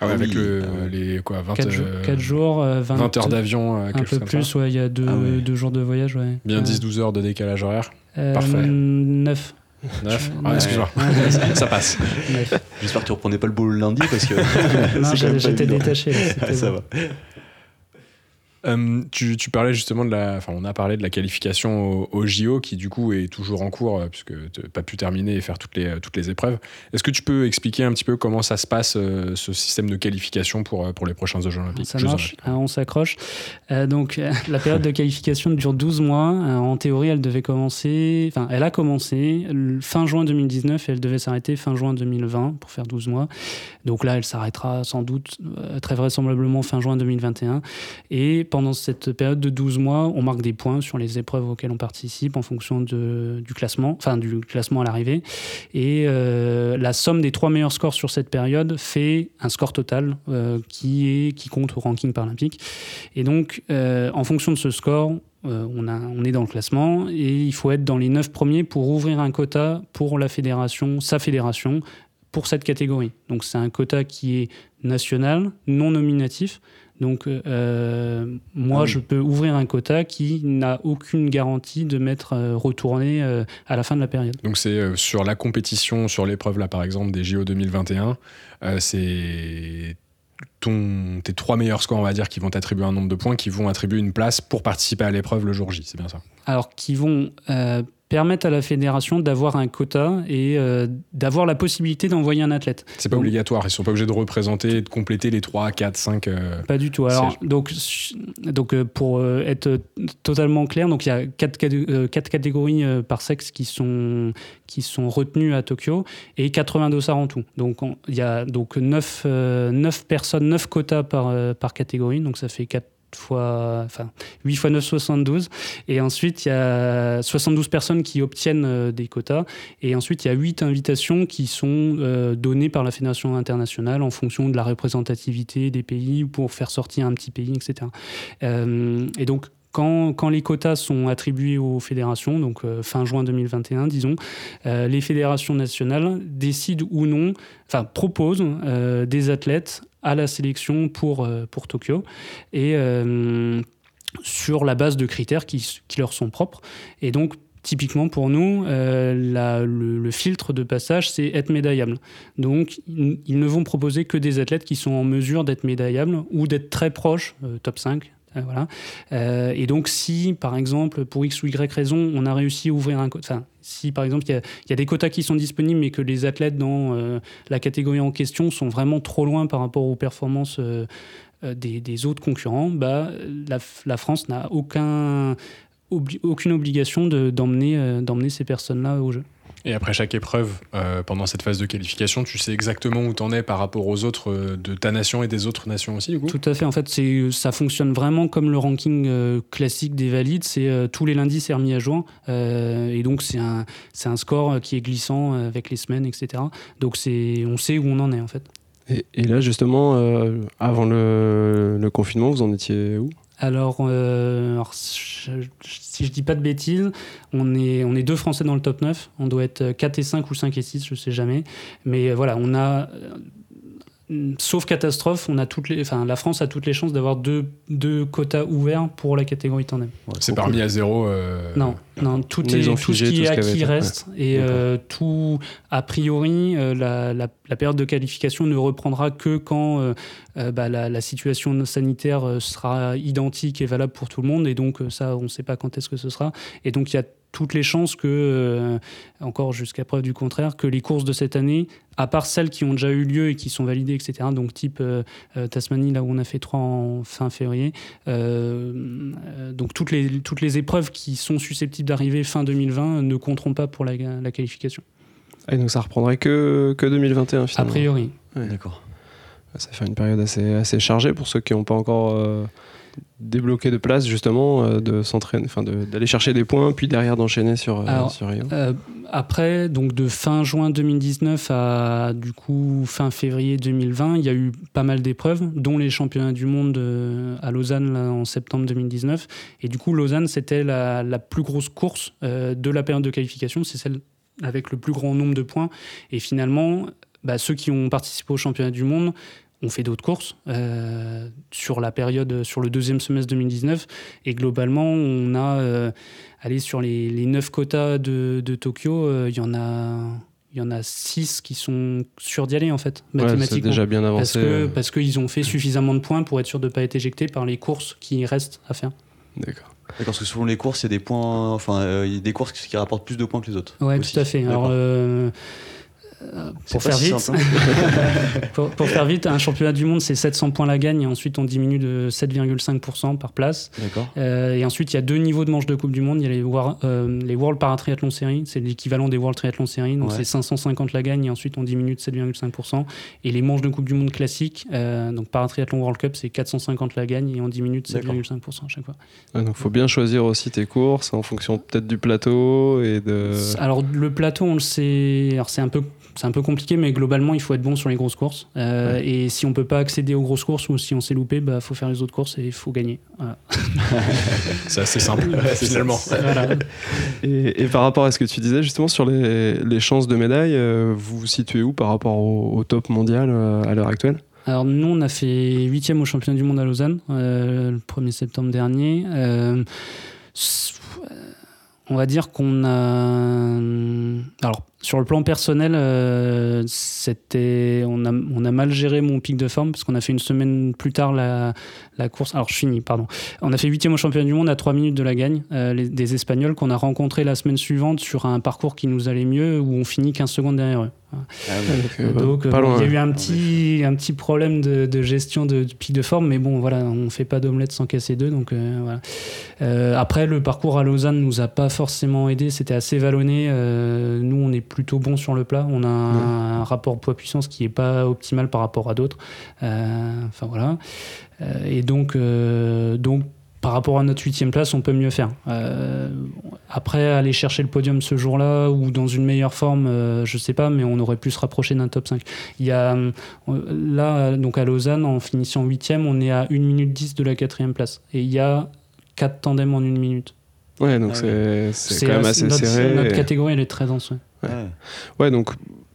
Ah ouais, Ah avec oui, le, ah les quoi, 20, 4, euh, jours, euh, 20, 20 heures d'avion, euh, Un quelque peu plus, ça. ouais, il y a deux, Ah ouais. jours de voyage. Ouais. Bien Euh, 10-12 heures de décalage horaire. euh, Parfait. 9. 9 Ouais. Ah, excuse-moi. ça passe. J'espère que tu reprenais pas le boulot le lundi parce que. Non, j'étais détaché. là, ça bon. va. Euh, tu, tu parlais justement de la. Enfin, on a parlé de la qualification au, au JO qui, du coup, est toujours en cours euh, puisque tu n'as pas pu terminer et faire toutes les, euh, toutes les épreuves. Est-ce que tu peux expliquer un petit peu comment ça se passe, euh, ce système de qualification pour, pour les prochains Jeux Olympiques Ça marche, hein, on s'accroche. Euh, donc, la période de qualification dure 12 mois. En théorie, elle devait commencer, enfin, elle a commencé fin juin 2019 et elle devait s'arrêter fin juin 2020 pour faire 12 mois. Donc là, elle s'arrêtera sans doute, très vraisemblablement, fin juin 2021. Et pendant cette période de 12 mois, on marque des points sur les épreuves auxquelles on participe en fonction du classement, enfin, du classement à l'arrivée. Et euh, la somme des trois meilleurs scores sur cette période fait un score total euh, qui, est, qui compte au ranking paralympique. Et donc, euh, en fonction de ce score, on, on est dans le classement et il faut être dans les neuf premiers pour ouvrir un quota pour la fédération, sa fédération, pour cette catégorie. Donc, c'est un quota qui est national, non nominatif. Donc, euh, moi, Ah oui. je peux ouvrir un quota qui n'a aucune garantie de m'être euh, retourné euh, à la fin de la période. Donc, c'est euh, sur la compétition, sur l'épreuve, là, par exemple, des JO 2021, euh, c'est. Ton, tes trois meilleurs scores, on va dire, qui vont t'attribuer un nombre de points, qui vont attribuer une place pour participer à l'épreuve le jour J, c'est bien ça? Alors qui vont euh, permettre à la fédération d'avoir un quota et euh, d'avoir la possibilité d'envoyer un athlète. C'est pas Donc- obligatoire, ils sont pas obligés de représenter de compléter les 3, 4, 5. euh, Pas du tout. Alors, donc, donc euh, pour euh, être euh, totalement clair, donc il y a quatre, caté- euh, quatre catégories par sexe qui sont, qui sont retenues à Tokyo et 80 dossards en tout. Donc on- il y a donc 9, personnes, 9 quotas par, par catégorie, donc ça fait 4 fois, enfin 8 fois 9, 72. Et ensuite, il y a 72 personnes qui obtiennent euh, des quotas. Et ensuite, il y a 8 invitations qui sont euh, données par la Fédération internationale en fonction de la représentativité des pays pour faire sortir un petit pays, etc. Euh, et donc, quand, quand les quotas sont attribués aux fédérations, donc fin juin 2021, disons, les fédérations nationales décident ou non, enfin proposent des athlètes à la sélection pour, euh, pour Tokyo. Et euh, sur la base de critères qui, qui leur sont propres. Et donc, typiquement pour nous, euh, le, filtre de passage, c'est être médaillable. Donc, ils, ne vont proposer que des athlètes qui sont en mesure d'être médaillables ou d'être très proches, top 5. Euh. Euh, et donc, si, par exemple, pour X ou Y raison, on a réussi à ouvrir un quota, enfin, si, par exemple, il y a, des quotas qui sont disponibles, mais que les athlètes dans euh, la catégorie en question sont vraiment trop loin par rapport aux performances des, autres concurrents, bah, la, France n'a aucune obligation de- d'emmener d'emmener ces personnes-là au jeu. Et après chaque épreuve, euh, pendant cette phase de qualification, tu sais exactement où tu en es par rapport aux autres euh, de ta nation et des autres nations aussi, du coup? Tout à fait. En fait, c'est, ça fonctionne vraiment comme le ranking euh, classique des valides. C'est euh, tous les lundis, c'est remis à jour. Euh, et donc, c'est un, c'est un score qui est glissant euh, avec les semaines, etc. Donc, c'est, on sait où on en est, en fait. Et, et là, justement, euh, avant le, le confinement, vous en étiez où? Alors, euh, alors, si je dis pas de bêtises, on est, on est deux Français dans le top 9. On doit être 4 et 5 ou 5 et 6, je sais jamais. Mais voilà, on a. euh, Sauf catastrophe, on a toutes les, enfin, la France a toutes les chances d'avoir deux, deux quotas ouverts pour la catégorie tandem. Ouais, C'est trop pas remis cool. à zéro. euh, Non, non, tout, est, tout figé ce qui tout est ce qui avait acquis reste. Et euh, tout, a priori, euh, la, la- la période de qualification ne reprendra que quand bah, la, la situation sanitaire sera identique et valable pour tout le monde. Et donc, ça, on ne sait pas quand est-ce que ce sera. Et donc, il y a toutes les chances que, euh, encore jusqu'à preuve du contraire, que les courses de cette année, à part celles qui ont déjà eu lieu et qui sont validées, etc., donc type euh, euh, Tasmanie, là où on a fait trois en fin février, donc toutes les, toutes les épreuves qui sont susceptibles d'arriver fin 2020 ne compteront pas pour la, la qualification. Et donc ça reprendrait que, que 2021 A finalement. priori. D'accord. Ça fait une période assez, assez chargée pour ceux qui n'ont pas encore euh, débloqué de place justement, euh, de s'entraîner, enfin de- d'aller chercher des points, puis derrière d'enchaîner sur, euh, Alors, sur Rio. Euh, après, donc de fin juin 2019 à du coup fin février 2020, il y a eu pas mal d'épreuves, dont les championnats du monde euh, à Lausanne là, en septembre 2019. Et du coup, Lausanne, c'était la, la plus grosse course de la période de qualification. C'est celle avec le plus grand nombre de points. Et finalement, bah, ceux qui ont participé au championnat du monde ont fait d'autres courses euh, sur la période, sur le deuxième semestre 2019. Et globalement, on a euh, allez, sur les, les 9 quotas de, de Tokyo, euh, il y en a. Il y en a 6 qui sont sûrs d'y aller en fait, Ouais, mathématiquement. déjà bien parce avancé. que euh, parce qu'ils ont fait suffisamment de points pour être sûr de ne pas être éjectés par les courses qui restent à faire. D'accord. Parce que selon les courses, il y a des points, enfin, euh, il y a des courses qui qui rapportent plus de points que les autres. Ouais, aussi. tout à fait. Alors. Euh, pour faire si vite, simple, hein. pour, pour faire vite, un championnat du monde c'est 700 points la gagne et ensuite on diminue de 7,5% par place. D'accord. Euh, et ensuite, il y a deux niveaux de manche de Coupe du Monde. Il y a les, War- euh, les World Paratriathlon Series, c'est l'équivalent des World Triathlon Series. Donc Ouais. c'est 550 la gagne et ensuite on diminue de 7,5%. Et les manches de Coupe du Monde classiques, euh, donc Paratriathlon World Cup, c'est 450 la gagne et on diminue de D'accord. 7,5% à chaque fois. Ouais, donc faut bien choisir aussi tes courses en fonction peut-être du plateau et de. Alors le plateau, on le sait, alors c'est un peu c'est un peu compliqué, mais globalement, il faut être bon sur les grosses courses. Euh, Et si on peut pas accéder aux grosses courses ou si on s'est loupé, bah faut faire les autres courses et il faut gagner. Voilà. C'est assez simple, finalement. Voilà. Et, et par rapport à ce que tu disais justement sur les, les chances de médaille, euh, vous vous situez où par rapport au, au top mondial euh, à l'heure actuelle? Alors nous, on a fait huitième au championnat du monde à Lausanne euh, le 1er septembre dernier. Euh, on va dire qu'on a... Alors, sur le plan personnel, euh, c'était, on, a, on a mal géré mon pic de forme parce qu'on a fait une semaine plus tard la, la course. Alors, je finis, pardon. On a fait huitième au championnat du monde à 3 minutes de la gagne euh, les- des Espagnols qu'on a rencontrés la semaine suivante sur un parcours qui nous allait mieux où on finit 15 secondes derrière eux. Ah. Donc, euh, Donc, bon, il y a eu un petit, un petit problème de, de gestion de, de pic de forme, mais bon, voilà, on fait pas d'omelette sans casser deux. Donc, euh, voilà. Euh, après, le parcours à Lausanne nous a pas forcément aidé. C'était assez vallonné. Euh, nous, on est plutôt bon sur le plat. On a un, un rapport poids-puissance qui est pas optimal par rapport à d'autres. Euh, Enfin, voilà. Euh, et donc, euh, donc, par rapport à notre huitième place, on peut mieux faire. Euh, après, aller chercher le podium ce jour-là ou dans une meilleure forme, euh, je sais pas, mais on aurait pu se rapprocher d'un top 5. Il y a, là, donc à Lausanne, en finissant huitième, on est à 1 minute 10 de la quatrième place. Et il y a 4 tandems en une minute. Ouais, donc Ah c'est c'est quand même assez notre, serré. Notre et- catégorie, elle est très dense. ouais. Ouais. Ouais, donc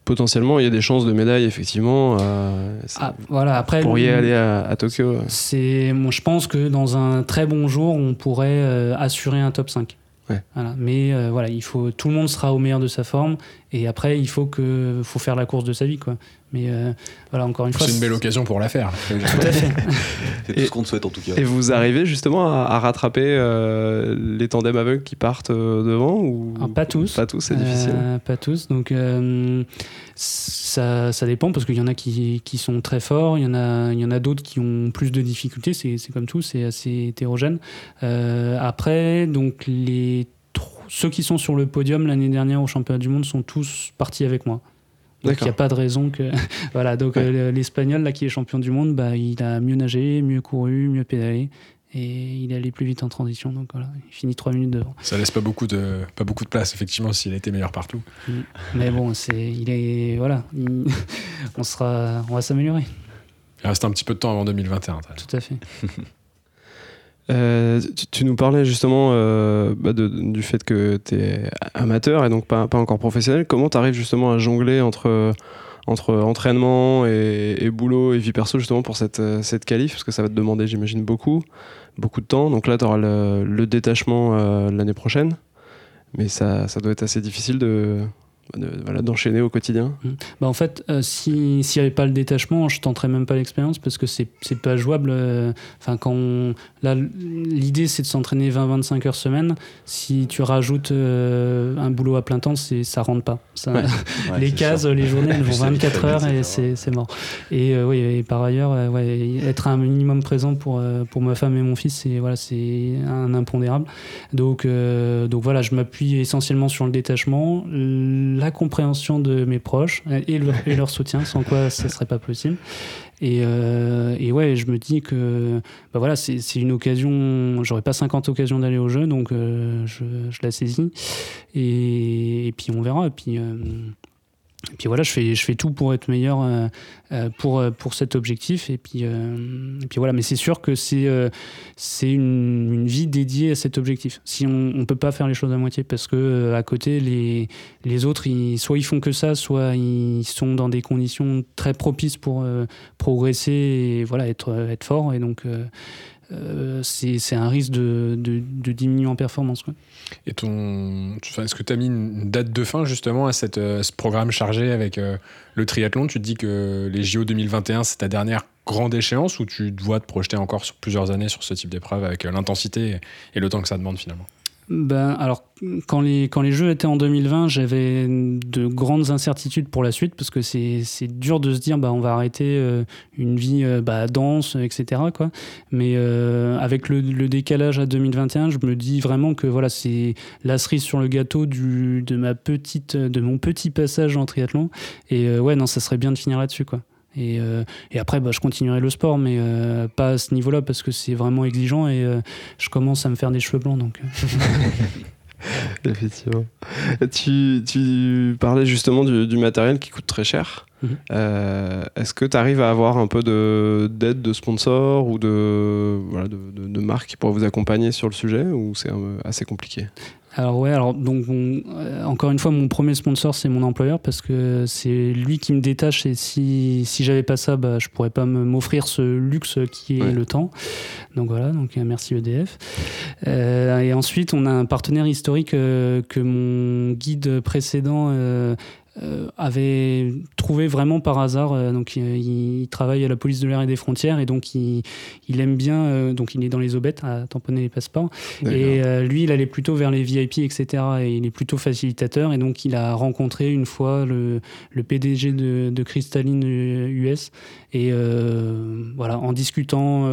potentiellement il y a des chances de médaille effectivement. euh, Ah, voilà, après, vous pourriez le- aller à, à Tokyo. C'est, moi, je pense que dans un très bon jour, on pourrait euh, assurer un top 5. Ouais. Voilà. Mais euh, voilà, il faut, tout le monde sera au meilleur de sa forme. Et après, il faut, que, faut faire la course de sa vie. Quoi. Mais euh, voilà, encore une fois. C'est une belle occasion pour la faire. Tout à fait. C'est tout Et- ce qu'on te souhaite en tout cas. Et vous arrivez justement à, à rattraper euh, les tandems aveugles qui partent euh, devant ou Ah, pas tous. Pas tous, c'est difficile. Pas tous. Donc, euh, ça, ça dépend parce qu'il y en a qui, qui sont très forts, il y en a, il y en a d'autres qui ont plus de difficultés. C'est c'est comme tout, c'est assez hétérogène. Euh, après, donc, les ceux qui sont sur le podium l'année dernière au championnat du monde sont tous partis avec moi. Donc il n'y a pas de raison que. voilà, donc euh, l'Espagnol, là, qui est champion du monde, bah, il a mieux nagé, mieux couru, mieux pédalé. Et il est allé plus vite en transition, donc voilà, il finit 3 minutes devant. Ça laisse pas beaucoup de, pas beaucoup de place, effectivement, s'il a été meilleur partout. Mm. Mais bon, c'est, il est. Voilà, on, sera, on va s'améliorer. Il reste un petit peu de temps avant 2021. Tout à fait. Euh, tu, nous parlais justement euh, bah du fait que tu es amateur et donc pas, encore professionnel. Comment tu arrives justement à jongler entre, entre entraînement et, boulot et vie perso justement pour cette, cette qualif? Parce que ça va te demander, j'imagine, beaucoup, beaucoup de temps. Donc là, tu auras le, détachement euh, l'année prochaine. Mais ça, ça doit être assez difficile de, voilà, d'enchaîner au quotidien mmh. bah En fait, euh, s'il n'y avait pas le détachement, je tenterais même pas l'expérience parce que c'est, c'est pas jouable. Euh, enfin, quand là, l'idée c'est de s'entraîner 20-25 heures semaine. Si tu rajoutes euh, un boulot à plein temps, c'est, ça rentre pas. Ça, les cases, les journées, elles vont 24 heures et c'est, c'est mort. Et oui, et par ailleurs, ouais, être un minimum présent pour, pour ma femme et mon fils, c'est, voilà, c'est un impondérable. Donc, donc voilà, je m'appuie essentiellement sur le détachement la compréhension de mes proches et leur, soutien, sans quoi ce serait pas possible. Et, euh, et, ouais, je me dis que bah voilà, c'est une occasion, j'aurais pas 50 occasions d'aller au jeu, donc euh, je, la saisis. Et, puis on verra. Et puis, euh, et puis voilà, je fais, je fais tout pour être meilleur euh, euh, pour, euh, pour cet objectif. Et puis, et puis voilà, mais c'est sûr que c'est c'est une, vie dédiée à cet objectif. Si on ne peut pas faire les choses à moitié, parce que à côté, les, les autres, soit ils font que ça, soit ils sont dans des conditions très propices pour progresser et voilà, être, être fort. Et donc, euh, c'est un risque de, de, diminuer en performance. Et est-ce que tu as mis une date de fin justement à, euh, ce programme chargé avec euh, le triathlon? Tu te dis que les JO 2021, c'est ta dernière grande échéance ou tu dois te projeter encore sur plusieurs années sur ce type d'épreuve avec l'intensité et le temps que ça demande finalement? Ben, alors, quand les, quand les jeux étaient en 2020, j'avais de grandes incertitudes pour la suite parce que c'est dur de se dire bah, on va arrêter euh, une vie euh, bah, dense, etc. Quoi. Mais euh, avec le, décalage à 2021, je me dis vraiment que voilà, c'est la cerise sur le gâteau du, de, ma petite, de mon petit passage en triathlon. Et ouais, non, ça serait bien de finir là-dessus. quoi. Et, euh, et, après, bah, je continuerai le sport, mais euh, pas à ce niveau-là parce que c'est vraiment exigeant et euh, je commence à me faire des cheveux blancs. Donc. Effectivement. Tu, tu, parlais justement du, du, matériel qui coûte très cher. Mhm. Est-ce que tu arrives à avoir un peu d'aide de, sponsors ou de, voilà, de, de, de marques qui pourraient vous accompagner sur le sujet ou c'est assez compliqué? Alors ouais, alors donc euh, encore une fois, mon premier sponsor c'est mon employeur parce que c'est lui qui me détache et si si j'avais pas ça, bah, je pourrais pas m'offrir ce luxe qui est le temps. Donc voilà, donc euh, merci EDF. Euh, et ensuite, on a un partenaire historique que mon guide précédent euh, avait trouvé vraiment par hasard. Euh, donc, il, travaille à la police de l'air et des frontières et donc il, il aime bien. Euh, donc, il est dans les aubettes à tamponner les passeports. Et lui, il allait plutôt vers les VIP, etc. Et il est plutôt facilitateur. Et donc, il a rencontré une fois le, le PDG de, de Crystalline US. Et voilà, en discutant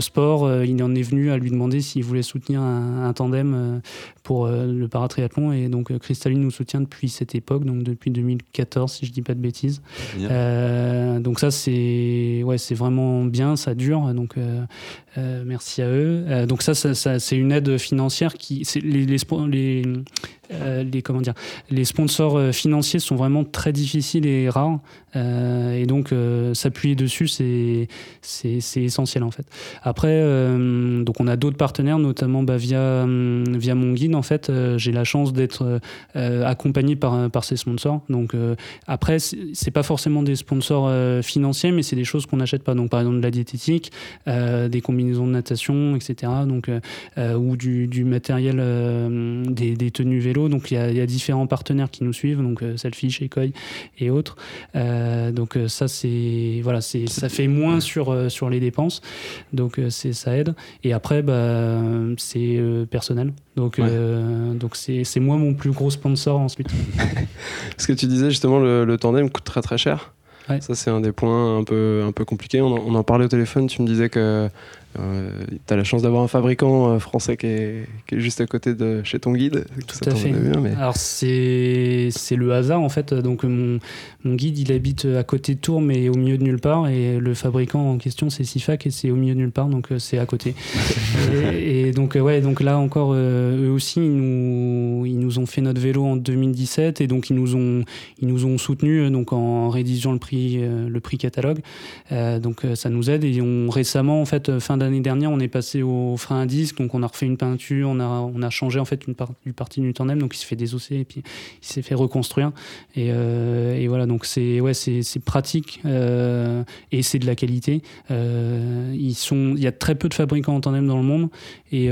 sport, il en est venu à lui demander s'il voulait soutenir un, un tandem pour le paratriathlon. Et donc, Crystalline nous soutient depuis cette époque donc depuis 2014 si je dis pas de bêtises. Euh, donc ça c'est ouais c'est vraiment bien, ça dure, donc euh, euh, merci à eux. donc ça, c'est une aide financière qui les, euh, les, comment dire, les sponsors euh, financiers sont vraiment très difficiles et rares. Euh, et donc, s'appuyer dessus, c'est, c'est, essentiel en fait. Après, donc on a d'autres partenaires, notamment bah, via, via mon guide. En fait, j'ai la chance d'être accompagné par, par ces sponsors. Donc, après, c'est pas forcément des sponsors financiers, mais c'est des choses qu'on n'achète pas. Donc, par exemple, de la diététique, des combinaisons de natation, etc. Donc, ou du, du matériel, des, des tenues vélo donc il y, a, différents partenaires qui nous suivent, donc euh, Selfish, Ecoy et autres. Euh, donc euh, ça c'est voilà, c'est ça fait moins sur sur les dépenses, donc c'est ça aide. Et après bah c'est personnel. Donc, donc c'est, moi mon plus gros sponsor ensuite. Ce que tu disais justement, le, tandem coûte très très cher. Ouais. Ça, c'est un des points un peu, un peu compliqués. On en, on en parlait au téléphone. Tu me disais que euh, tu as la chance d'avoir un fabricant euh, français qui est, qui est juste à côté de chez ton guide. Tout Ça à fait. venait bien, mais... Alors c'est c'est le hasard en fait. Donc mon, mon guide il habite à côté de Tours mais au milieu de nulle part et le fabricant en question c'est Sifac et c'est au milieu de nulle part donc euh, c'est à côté. et, et donc euh, ouais donc là encore eux aussi ils nous ils nous ont fait notre vélo en 2017 et donc ils nous ont ils nous ont soutenus euh, donc en rédigeant le prix le prix catalogue. Euh, donc ça nous aide et on récemment en fait fin d'année dernière on est passé au frein à disque donc on a refait une peinture on a on a changé en fait une, par- une partie du tandem donc il se fait désosser et puis il s'est fait reconstruire. Et, euh, voilà donc c'est ouais c'est pratique euh, et c'est de la qualité. Euh, ils sont il y a très peu de fabricants en tandem dans le monde et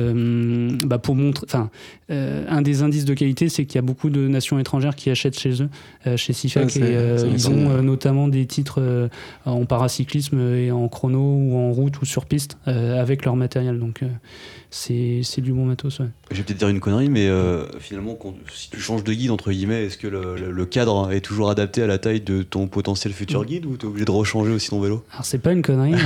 bah pour montrer enfin euh, un des indices de qualité c'est qu'il y a beaucoup de nations étrangères qui achètent chez eux euh, chez c'est- et euh, ils ont notamment des titres en paracyclisme et en chrono ou en route ou sur piste avec leur matériel. Donc c'est c'est du bon matos ouais. Je vais peut-être dire une connerie, mais euh, finalement, quand- si tu changes de guide, entre guillemets, est-ce que le, le- le cadre est toujours adapté à la taille de ton potentiel futur guide ou tu es obligé de rechanger aussi ton vélo? Alors c'est pas une connerie.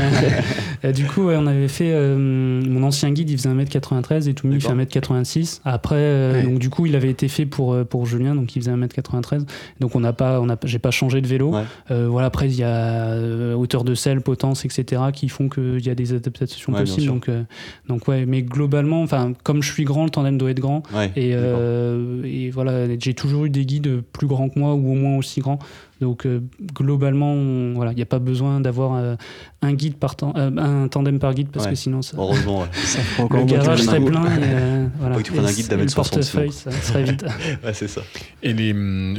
Euh, du coup, ouais, on avait fait euh, mon ancien guide, il faisait 1m93 et tout il fait D'accord. 1m86. Après, euh, Ouais. donc du coup, il avait été fait pour pour Julien, donc il faisait 1m93. Donc on n'a pas, on a, j'ai pas changé de vélo. Ouais. Euh, voilà. Après, il y a euh, hauteur de selle, potence, etc. qui font qu'il y a des adaptations possibles. Donc euh, donc ouais, mais globalement, enfin comme je suis grand, le tandem doit être grand. Ouais, Et, euh, et voilà, j'ai toujours eu des guides plus grands que moi ou au moins aussi grands. Donc euh, globalement, on- voilà, il n'y a pas besoin d'avoir euh, un guide par tan- euh, un tandem par guide parce Ouais. que sinon ça, Heureusement, ouais. Ça le garage serait plein. Et, euh, voilà. Faut que tu prennes un guide le portefeuille, 60, ça serait vite. Ouais, c'est ça. Et les,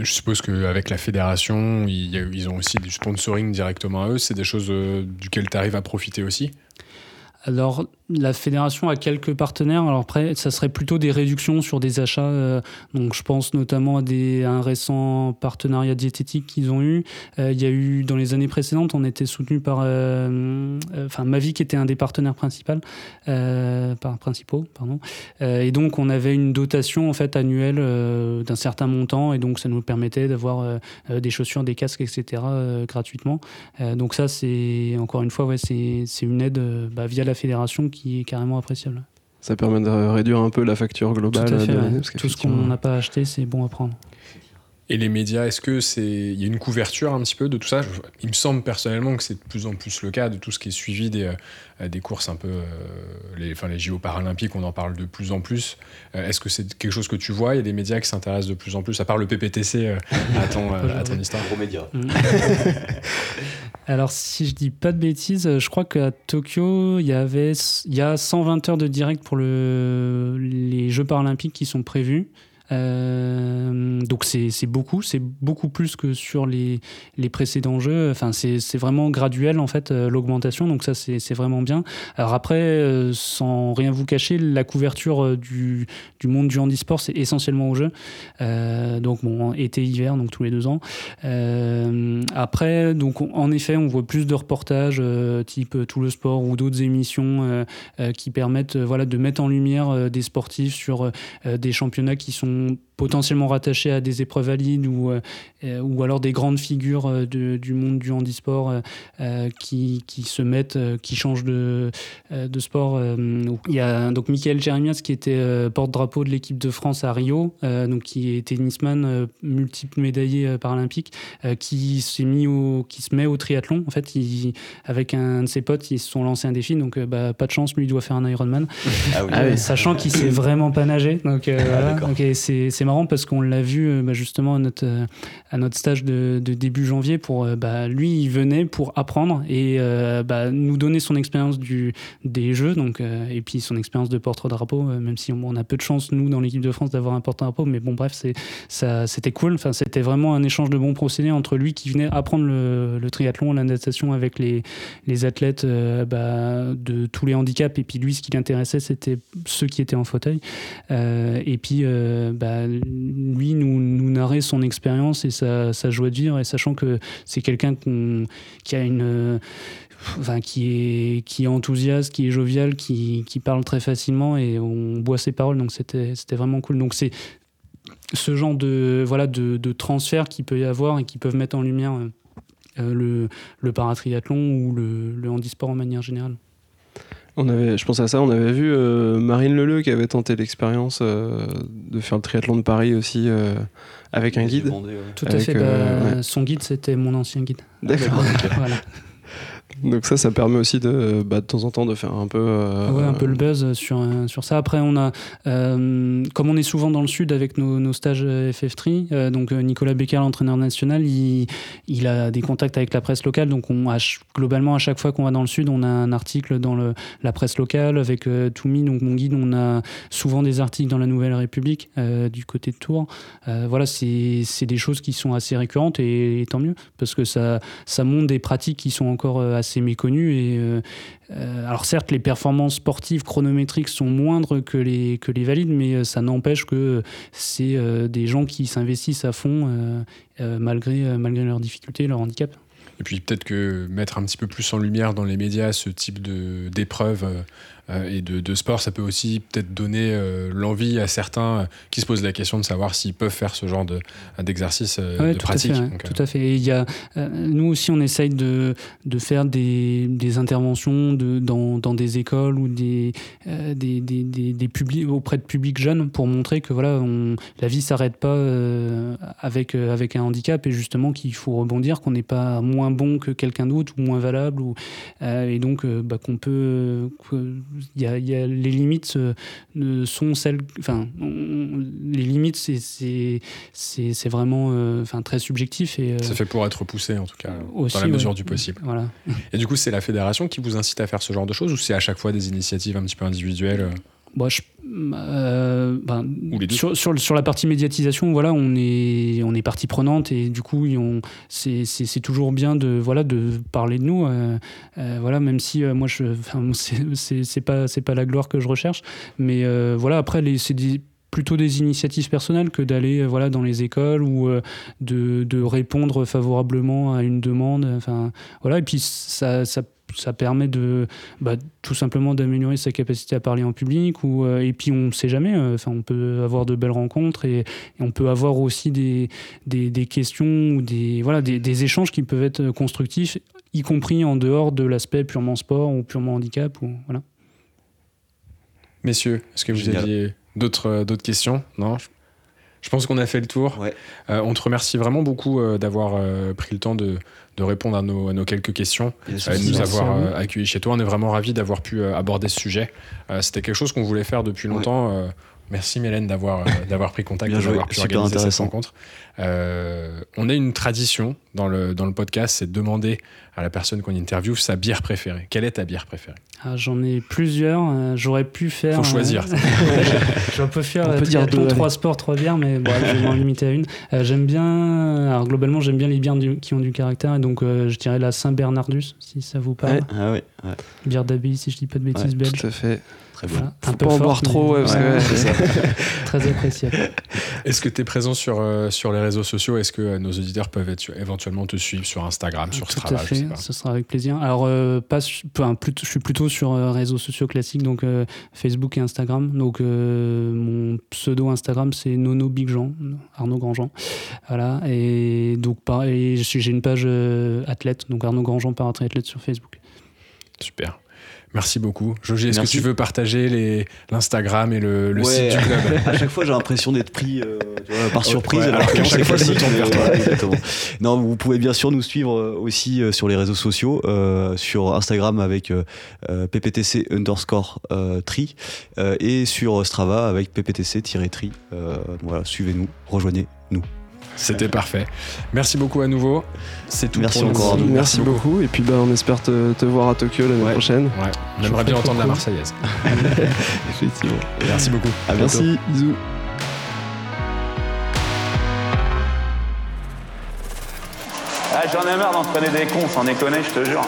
je suppose qu'avec la fédération, ils ont aussi du sponsoring directement à eux. C'est des choses euh, duquel tu arrives à profiter aussi? Alors, la fédération a quelques partenaires. Alors après, ça serait plutôt des réductions sur des achats. euh, donc, je pense notamment à, des, un récent partenariat diététique qu'ils ont eu. Euh, il y a eu, dans les années précédentes, on était soutenu par... euh, Enfin, Mavic était un des partenaires principaux. principaux pardon. Et donc, on avait une dotation en fait annuelle d'un certain montant. Et donc, ça nous permettait d'avoir des chaussures, des casques, etc. gratuitement. Donc ça, c'est encore une fois, ouais, c'est une aide bah, via la fédération qui est carrément appréciable. Ça permet de réduire un peu la facture Tout globale à fait. de ouais. l'année. parce Tout ce qu'on n'a pas acheté, c'est bon à prendre. Et les médias, est-ce que c'est il y a une couverture un petit peu de tout ça? Il me semble personnellement que c'est de plus en plus le cas de tout ce qui est suivi des, euh, des courses un peu euh, les enfin les JO paralympiques, on en parle de plus en plus. Euh, est-ce que c'est quelque chose que tu vois? Il y a des médias qui s'intéressent de plus en plus, à part le PPTC euh, à ton à ton histoire. Gros média. Alors, si je dis pas de bêtises, euh, je crois qu'à Tokyo, il y avait il y a 120 heures de direct pour le, les Jeux paralympiques qui sont prévus. Euh, donc c'est beaucoup, c'est beaucoup plus que sur les, les précédents jeux. Enfin, c'est vraiment graduel en fait euh, l'augmentation, donc ça c'est vraiment bien. Alors après, euh, sans rien vous cacher, la couverture du, du monde du handisport c'est essentiellement aux jeux. Euh, donc bon, été hiver, donc tous les deux ans. Après, donc on- en effet, on voit plus de reportages type Tout le sport ou d'autres émissions qui permettent voilà, de mettre en lumière des sportifs sur des championnats qui sont ng potentiellement rattachés à des épreuves valides ou, euh, euh, ou alors des grandes figures euh, de- du monde du handisport euh, qui, qui se mettent, qui changent de, de sport. Il y a donc Michael Jeremias qui était porte-drapeau de l'équipe de France à Rio, donc qui est tennisman multiple médaillé paralympique, qui s'est mis au, qui se met au triathlon. En fait, il, avec un de ses potes, ils se sont lancés un défi. Donc, bah, pas de chance, lui il doit faire un Ironman. Ah oui. Sachant qu'il sait vraiment pas nager. Donc, voilà. d'accord. Donc, et c'est c'est marrant parce qu'on l'a vu euh, bah, justement à notre, euh, à notre stage de, début janvier. Pour, euh, bah, lui, il venait pour apprendre et bah, nous donner son expérience des jeux. Donc, et puis son expérience de porte-drapeau, même si on, a peu de chance, nous, dans l'équipe de France, d'avoir un porte-drapeau. Mais bon, bref, c'était cool. Enfin, c'était vraiment un échange de bons procédés entre lui qui venait apprendre le, triathlon, la natation avec les, les athlètes de tous les handicaps. Et puis lui, ce qui l'intéressait, c'était ceux qui étaient en fauteuil. Et puis, bah, lui, nous, nous narrer son expérience et sa, joie de vivre, et sachant que c'est quelqu'un qui a une. Enfin, qui est, qui est enthousiaste, qui est jovial, qui, parle très facilement et on boit ses paroles, donc c'était vraiment cool. Donc c'est ce genre de, voilà, de, transfert qu'il peut y avoir et qui peuvent mettre en lumière euh, le, le paratriathlon ou le, le handisport en manière générale. On avait, je pense à ça, on avait vu Marine Leleu qui avait tenté l'expérience de faire le triathlon de Paris aussi avec un guide. Tout à fait. Bah, son guide, c'était mon ancien guide. D'accord. voilà. Donc ça, ça permet aussi de, bah, de temps en temps de faire un peu... Euh, ouais, un peu le buzz sur, euh, sur ça. Après, on a, euh, comme on est souvent dans le sud avec nos, nos stages FF3, donc Nicolas Becker, l'entraîneur national, il, il, a des contacts avec la presse locale. Donc on, globalement, à chaque fois qu'on va dans le sud, on a un article dans le, la presse locale avec Toumi, donc mon guide. On a souvent des articles dans la Nouvelle République du côté de Tours. voilà, c'est des choses qui sont assez récurrentes et, et, tant mieux parce que ça, ça montre des pratiques qui sont encore assez assez méconnu. Et, euh, euh, alors certes, les performances sportives chronométriques sont moindres que les, valides, mais euh, ça n'empêche que c'est des gens qui s'investissent à fond malgré, malgré leurs difficultés, leur handicap. Et puis peut-être que mettre un petit peu plus en lumière dans les médias ce type d'épreuves euh, et de, sport, ça peut aussi peut-être donner euh, l'envie à certains euh, qui se posent la question de savoir s'ils peuvent faire ce genre d'exercice de, pratique. tout à fait. il y a, nous aussi, on essaye de, de faire des, des interventions de, dans, dans, des écoles ou des, des, des, des, publics, auprès de publics jeunes pour montrer que voilà, on, la vie s'arrête pas avec, avec un handicap et justement qu'il faut rebondir, qu'on n'est pas moins bon que quelqu'un d'autre ou moins valable. Ou, et donc bah, qu'on peut y, a, les limites euh, sont celles. Enfin, les limites, c'est c'est vraiment euh, enfin très subjectif. Et, euh, fait pour être poussé, en tout cas, dans la mesure du possible. Voilà. Et du coup, c'est la fédération qui vous incite à faire ce genre de choses ou c'est à chaque fois des initiatives un petit peu individuelles Bon, je, euh, ben, sur, sur, sur, la partie médiatisation, voilà, on est, on est partie prenante et du coup, c'est toujours bien de, voilà, de parler de nous. Euh, euh, voilà, même si moi, je, c'est pas, pas la gloire que je recherche, mais voilà, après, c'est plutôt des initiatives personnelles que d'aller voilà dans les écoles ou de, de, répondre favorablement à une demande enfin voilà et puis ça, ça ça permet de bah, tout simplement d'améliorer sa capacité à parler en public ou euh, et puis on ne sait jamais euh, enfin on peut avoir de belles rencontres et, on peut avoir aussi des, des, des, questions ou des voilà des, des, échanges qui peuvent être constructifs y compris en dehors de l'aspect purement sport ou purement handicap ou voilà. Messieurs est-ce que vous aviez d'autres euh, d'autres questions? Non? Je pense qu'on a fait le tour. on te remercie vraiment beaucoup d'avoir pris le temps de, de répondre à nos, à nos quelques questions, et de nous avoir euh, accueillis chez toi. On est vraiment ravis d'avoir pu euh, aborder ce sujet. Euh, c'était quelque chose qu'on voulait faire depuis longtemps. Merci Mélène d'avoir d'avoir pris contact, d'avoir pu organiser cette rencontre. on a une tradition dans le, dans le podcast, c'est de demander à la personne qu'on interviewe sa bière préférée. Quelle est ta bière préférée? Ah, J'en ai plusieurs. J'aurais pu faire. Faut choisir. je peux faire on peut dire deux, trois sports, trois bières, mais bon, je vais m'en limiter à une. j'aime bien. Alors globalement, j'aime bien les bières qui ont du caractère, et donc je dirais la Saint-Bernardus, si ça vous parle. Ah, ouais, Bière d'abbaye, si je dis pas de bêtises, belge. Tout à fait. Très bon. Faut un peu pas en boire trop, ouais, Très appréciable. Est-ce que tu es présent sur, sur les réseaux sociaux? Est-ce que nos auditeurs peuvent être, éventuellement te suivre sur Instagram, sur Tout Strava à fait, ce sera avec plaisir. Alors, euh, pas, je suis plutôt sur euh, réseaux sociaux classiques, donc euh, Facebook et Instagram. Donc, mon pseudo Instagram, c'est Nono Big Jean, Arnaud Grandjean. Voilà, et donc, pareil, j'ai une page athlète, donc Arnaud Grandjean par athlète sur Facebook. Super. Merci beaucoup. Jogi, est-ce que tu veux partager l'Instagram et le, site du club À chaque fois, j'ai l'impression d'être pris euh, par surprise. alors qu'à chaque fois, vers toi. Non, vous pouvez bien sûr nous suivre euh, aussi euh, sur les réseaux sociaux, sur Instagram avec pptc underscore tri et sur Strava avec pptc-tri. voilà, suivez-nous, rejoignez-nous. C'était parfait. Merci beaucoup à nouveau. C'est tout Merci pour encore. Merci, Merci beaucoup. Et puis bah, on espère te, te voir à Tokyo l'année prochaine. Ouais. Aimerait bien entendre la Marseillaise. Effectivement. Merci beaucoup. À Merci. Bisous. Ah, J'en ai marre d'entraîner des cons, sans déconner, je te jure.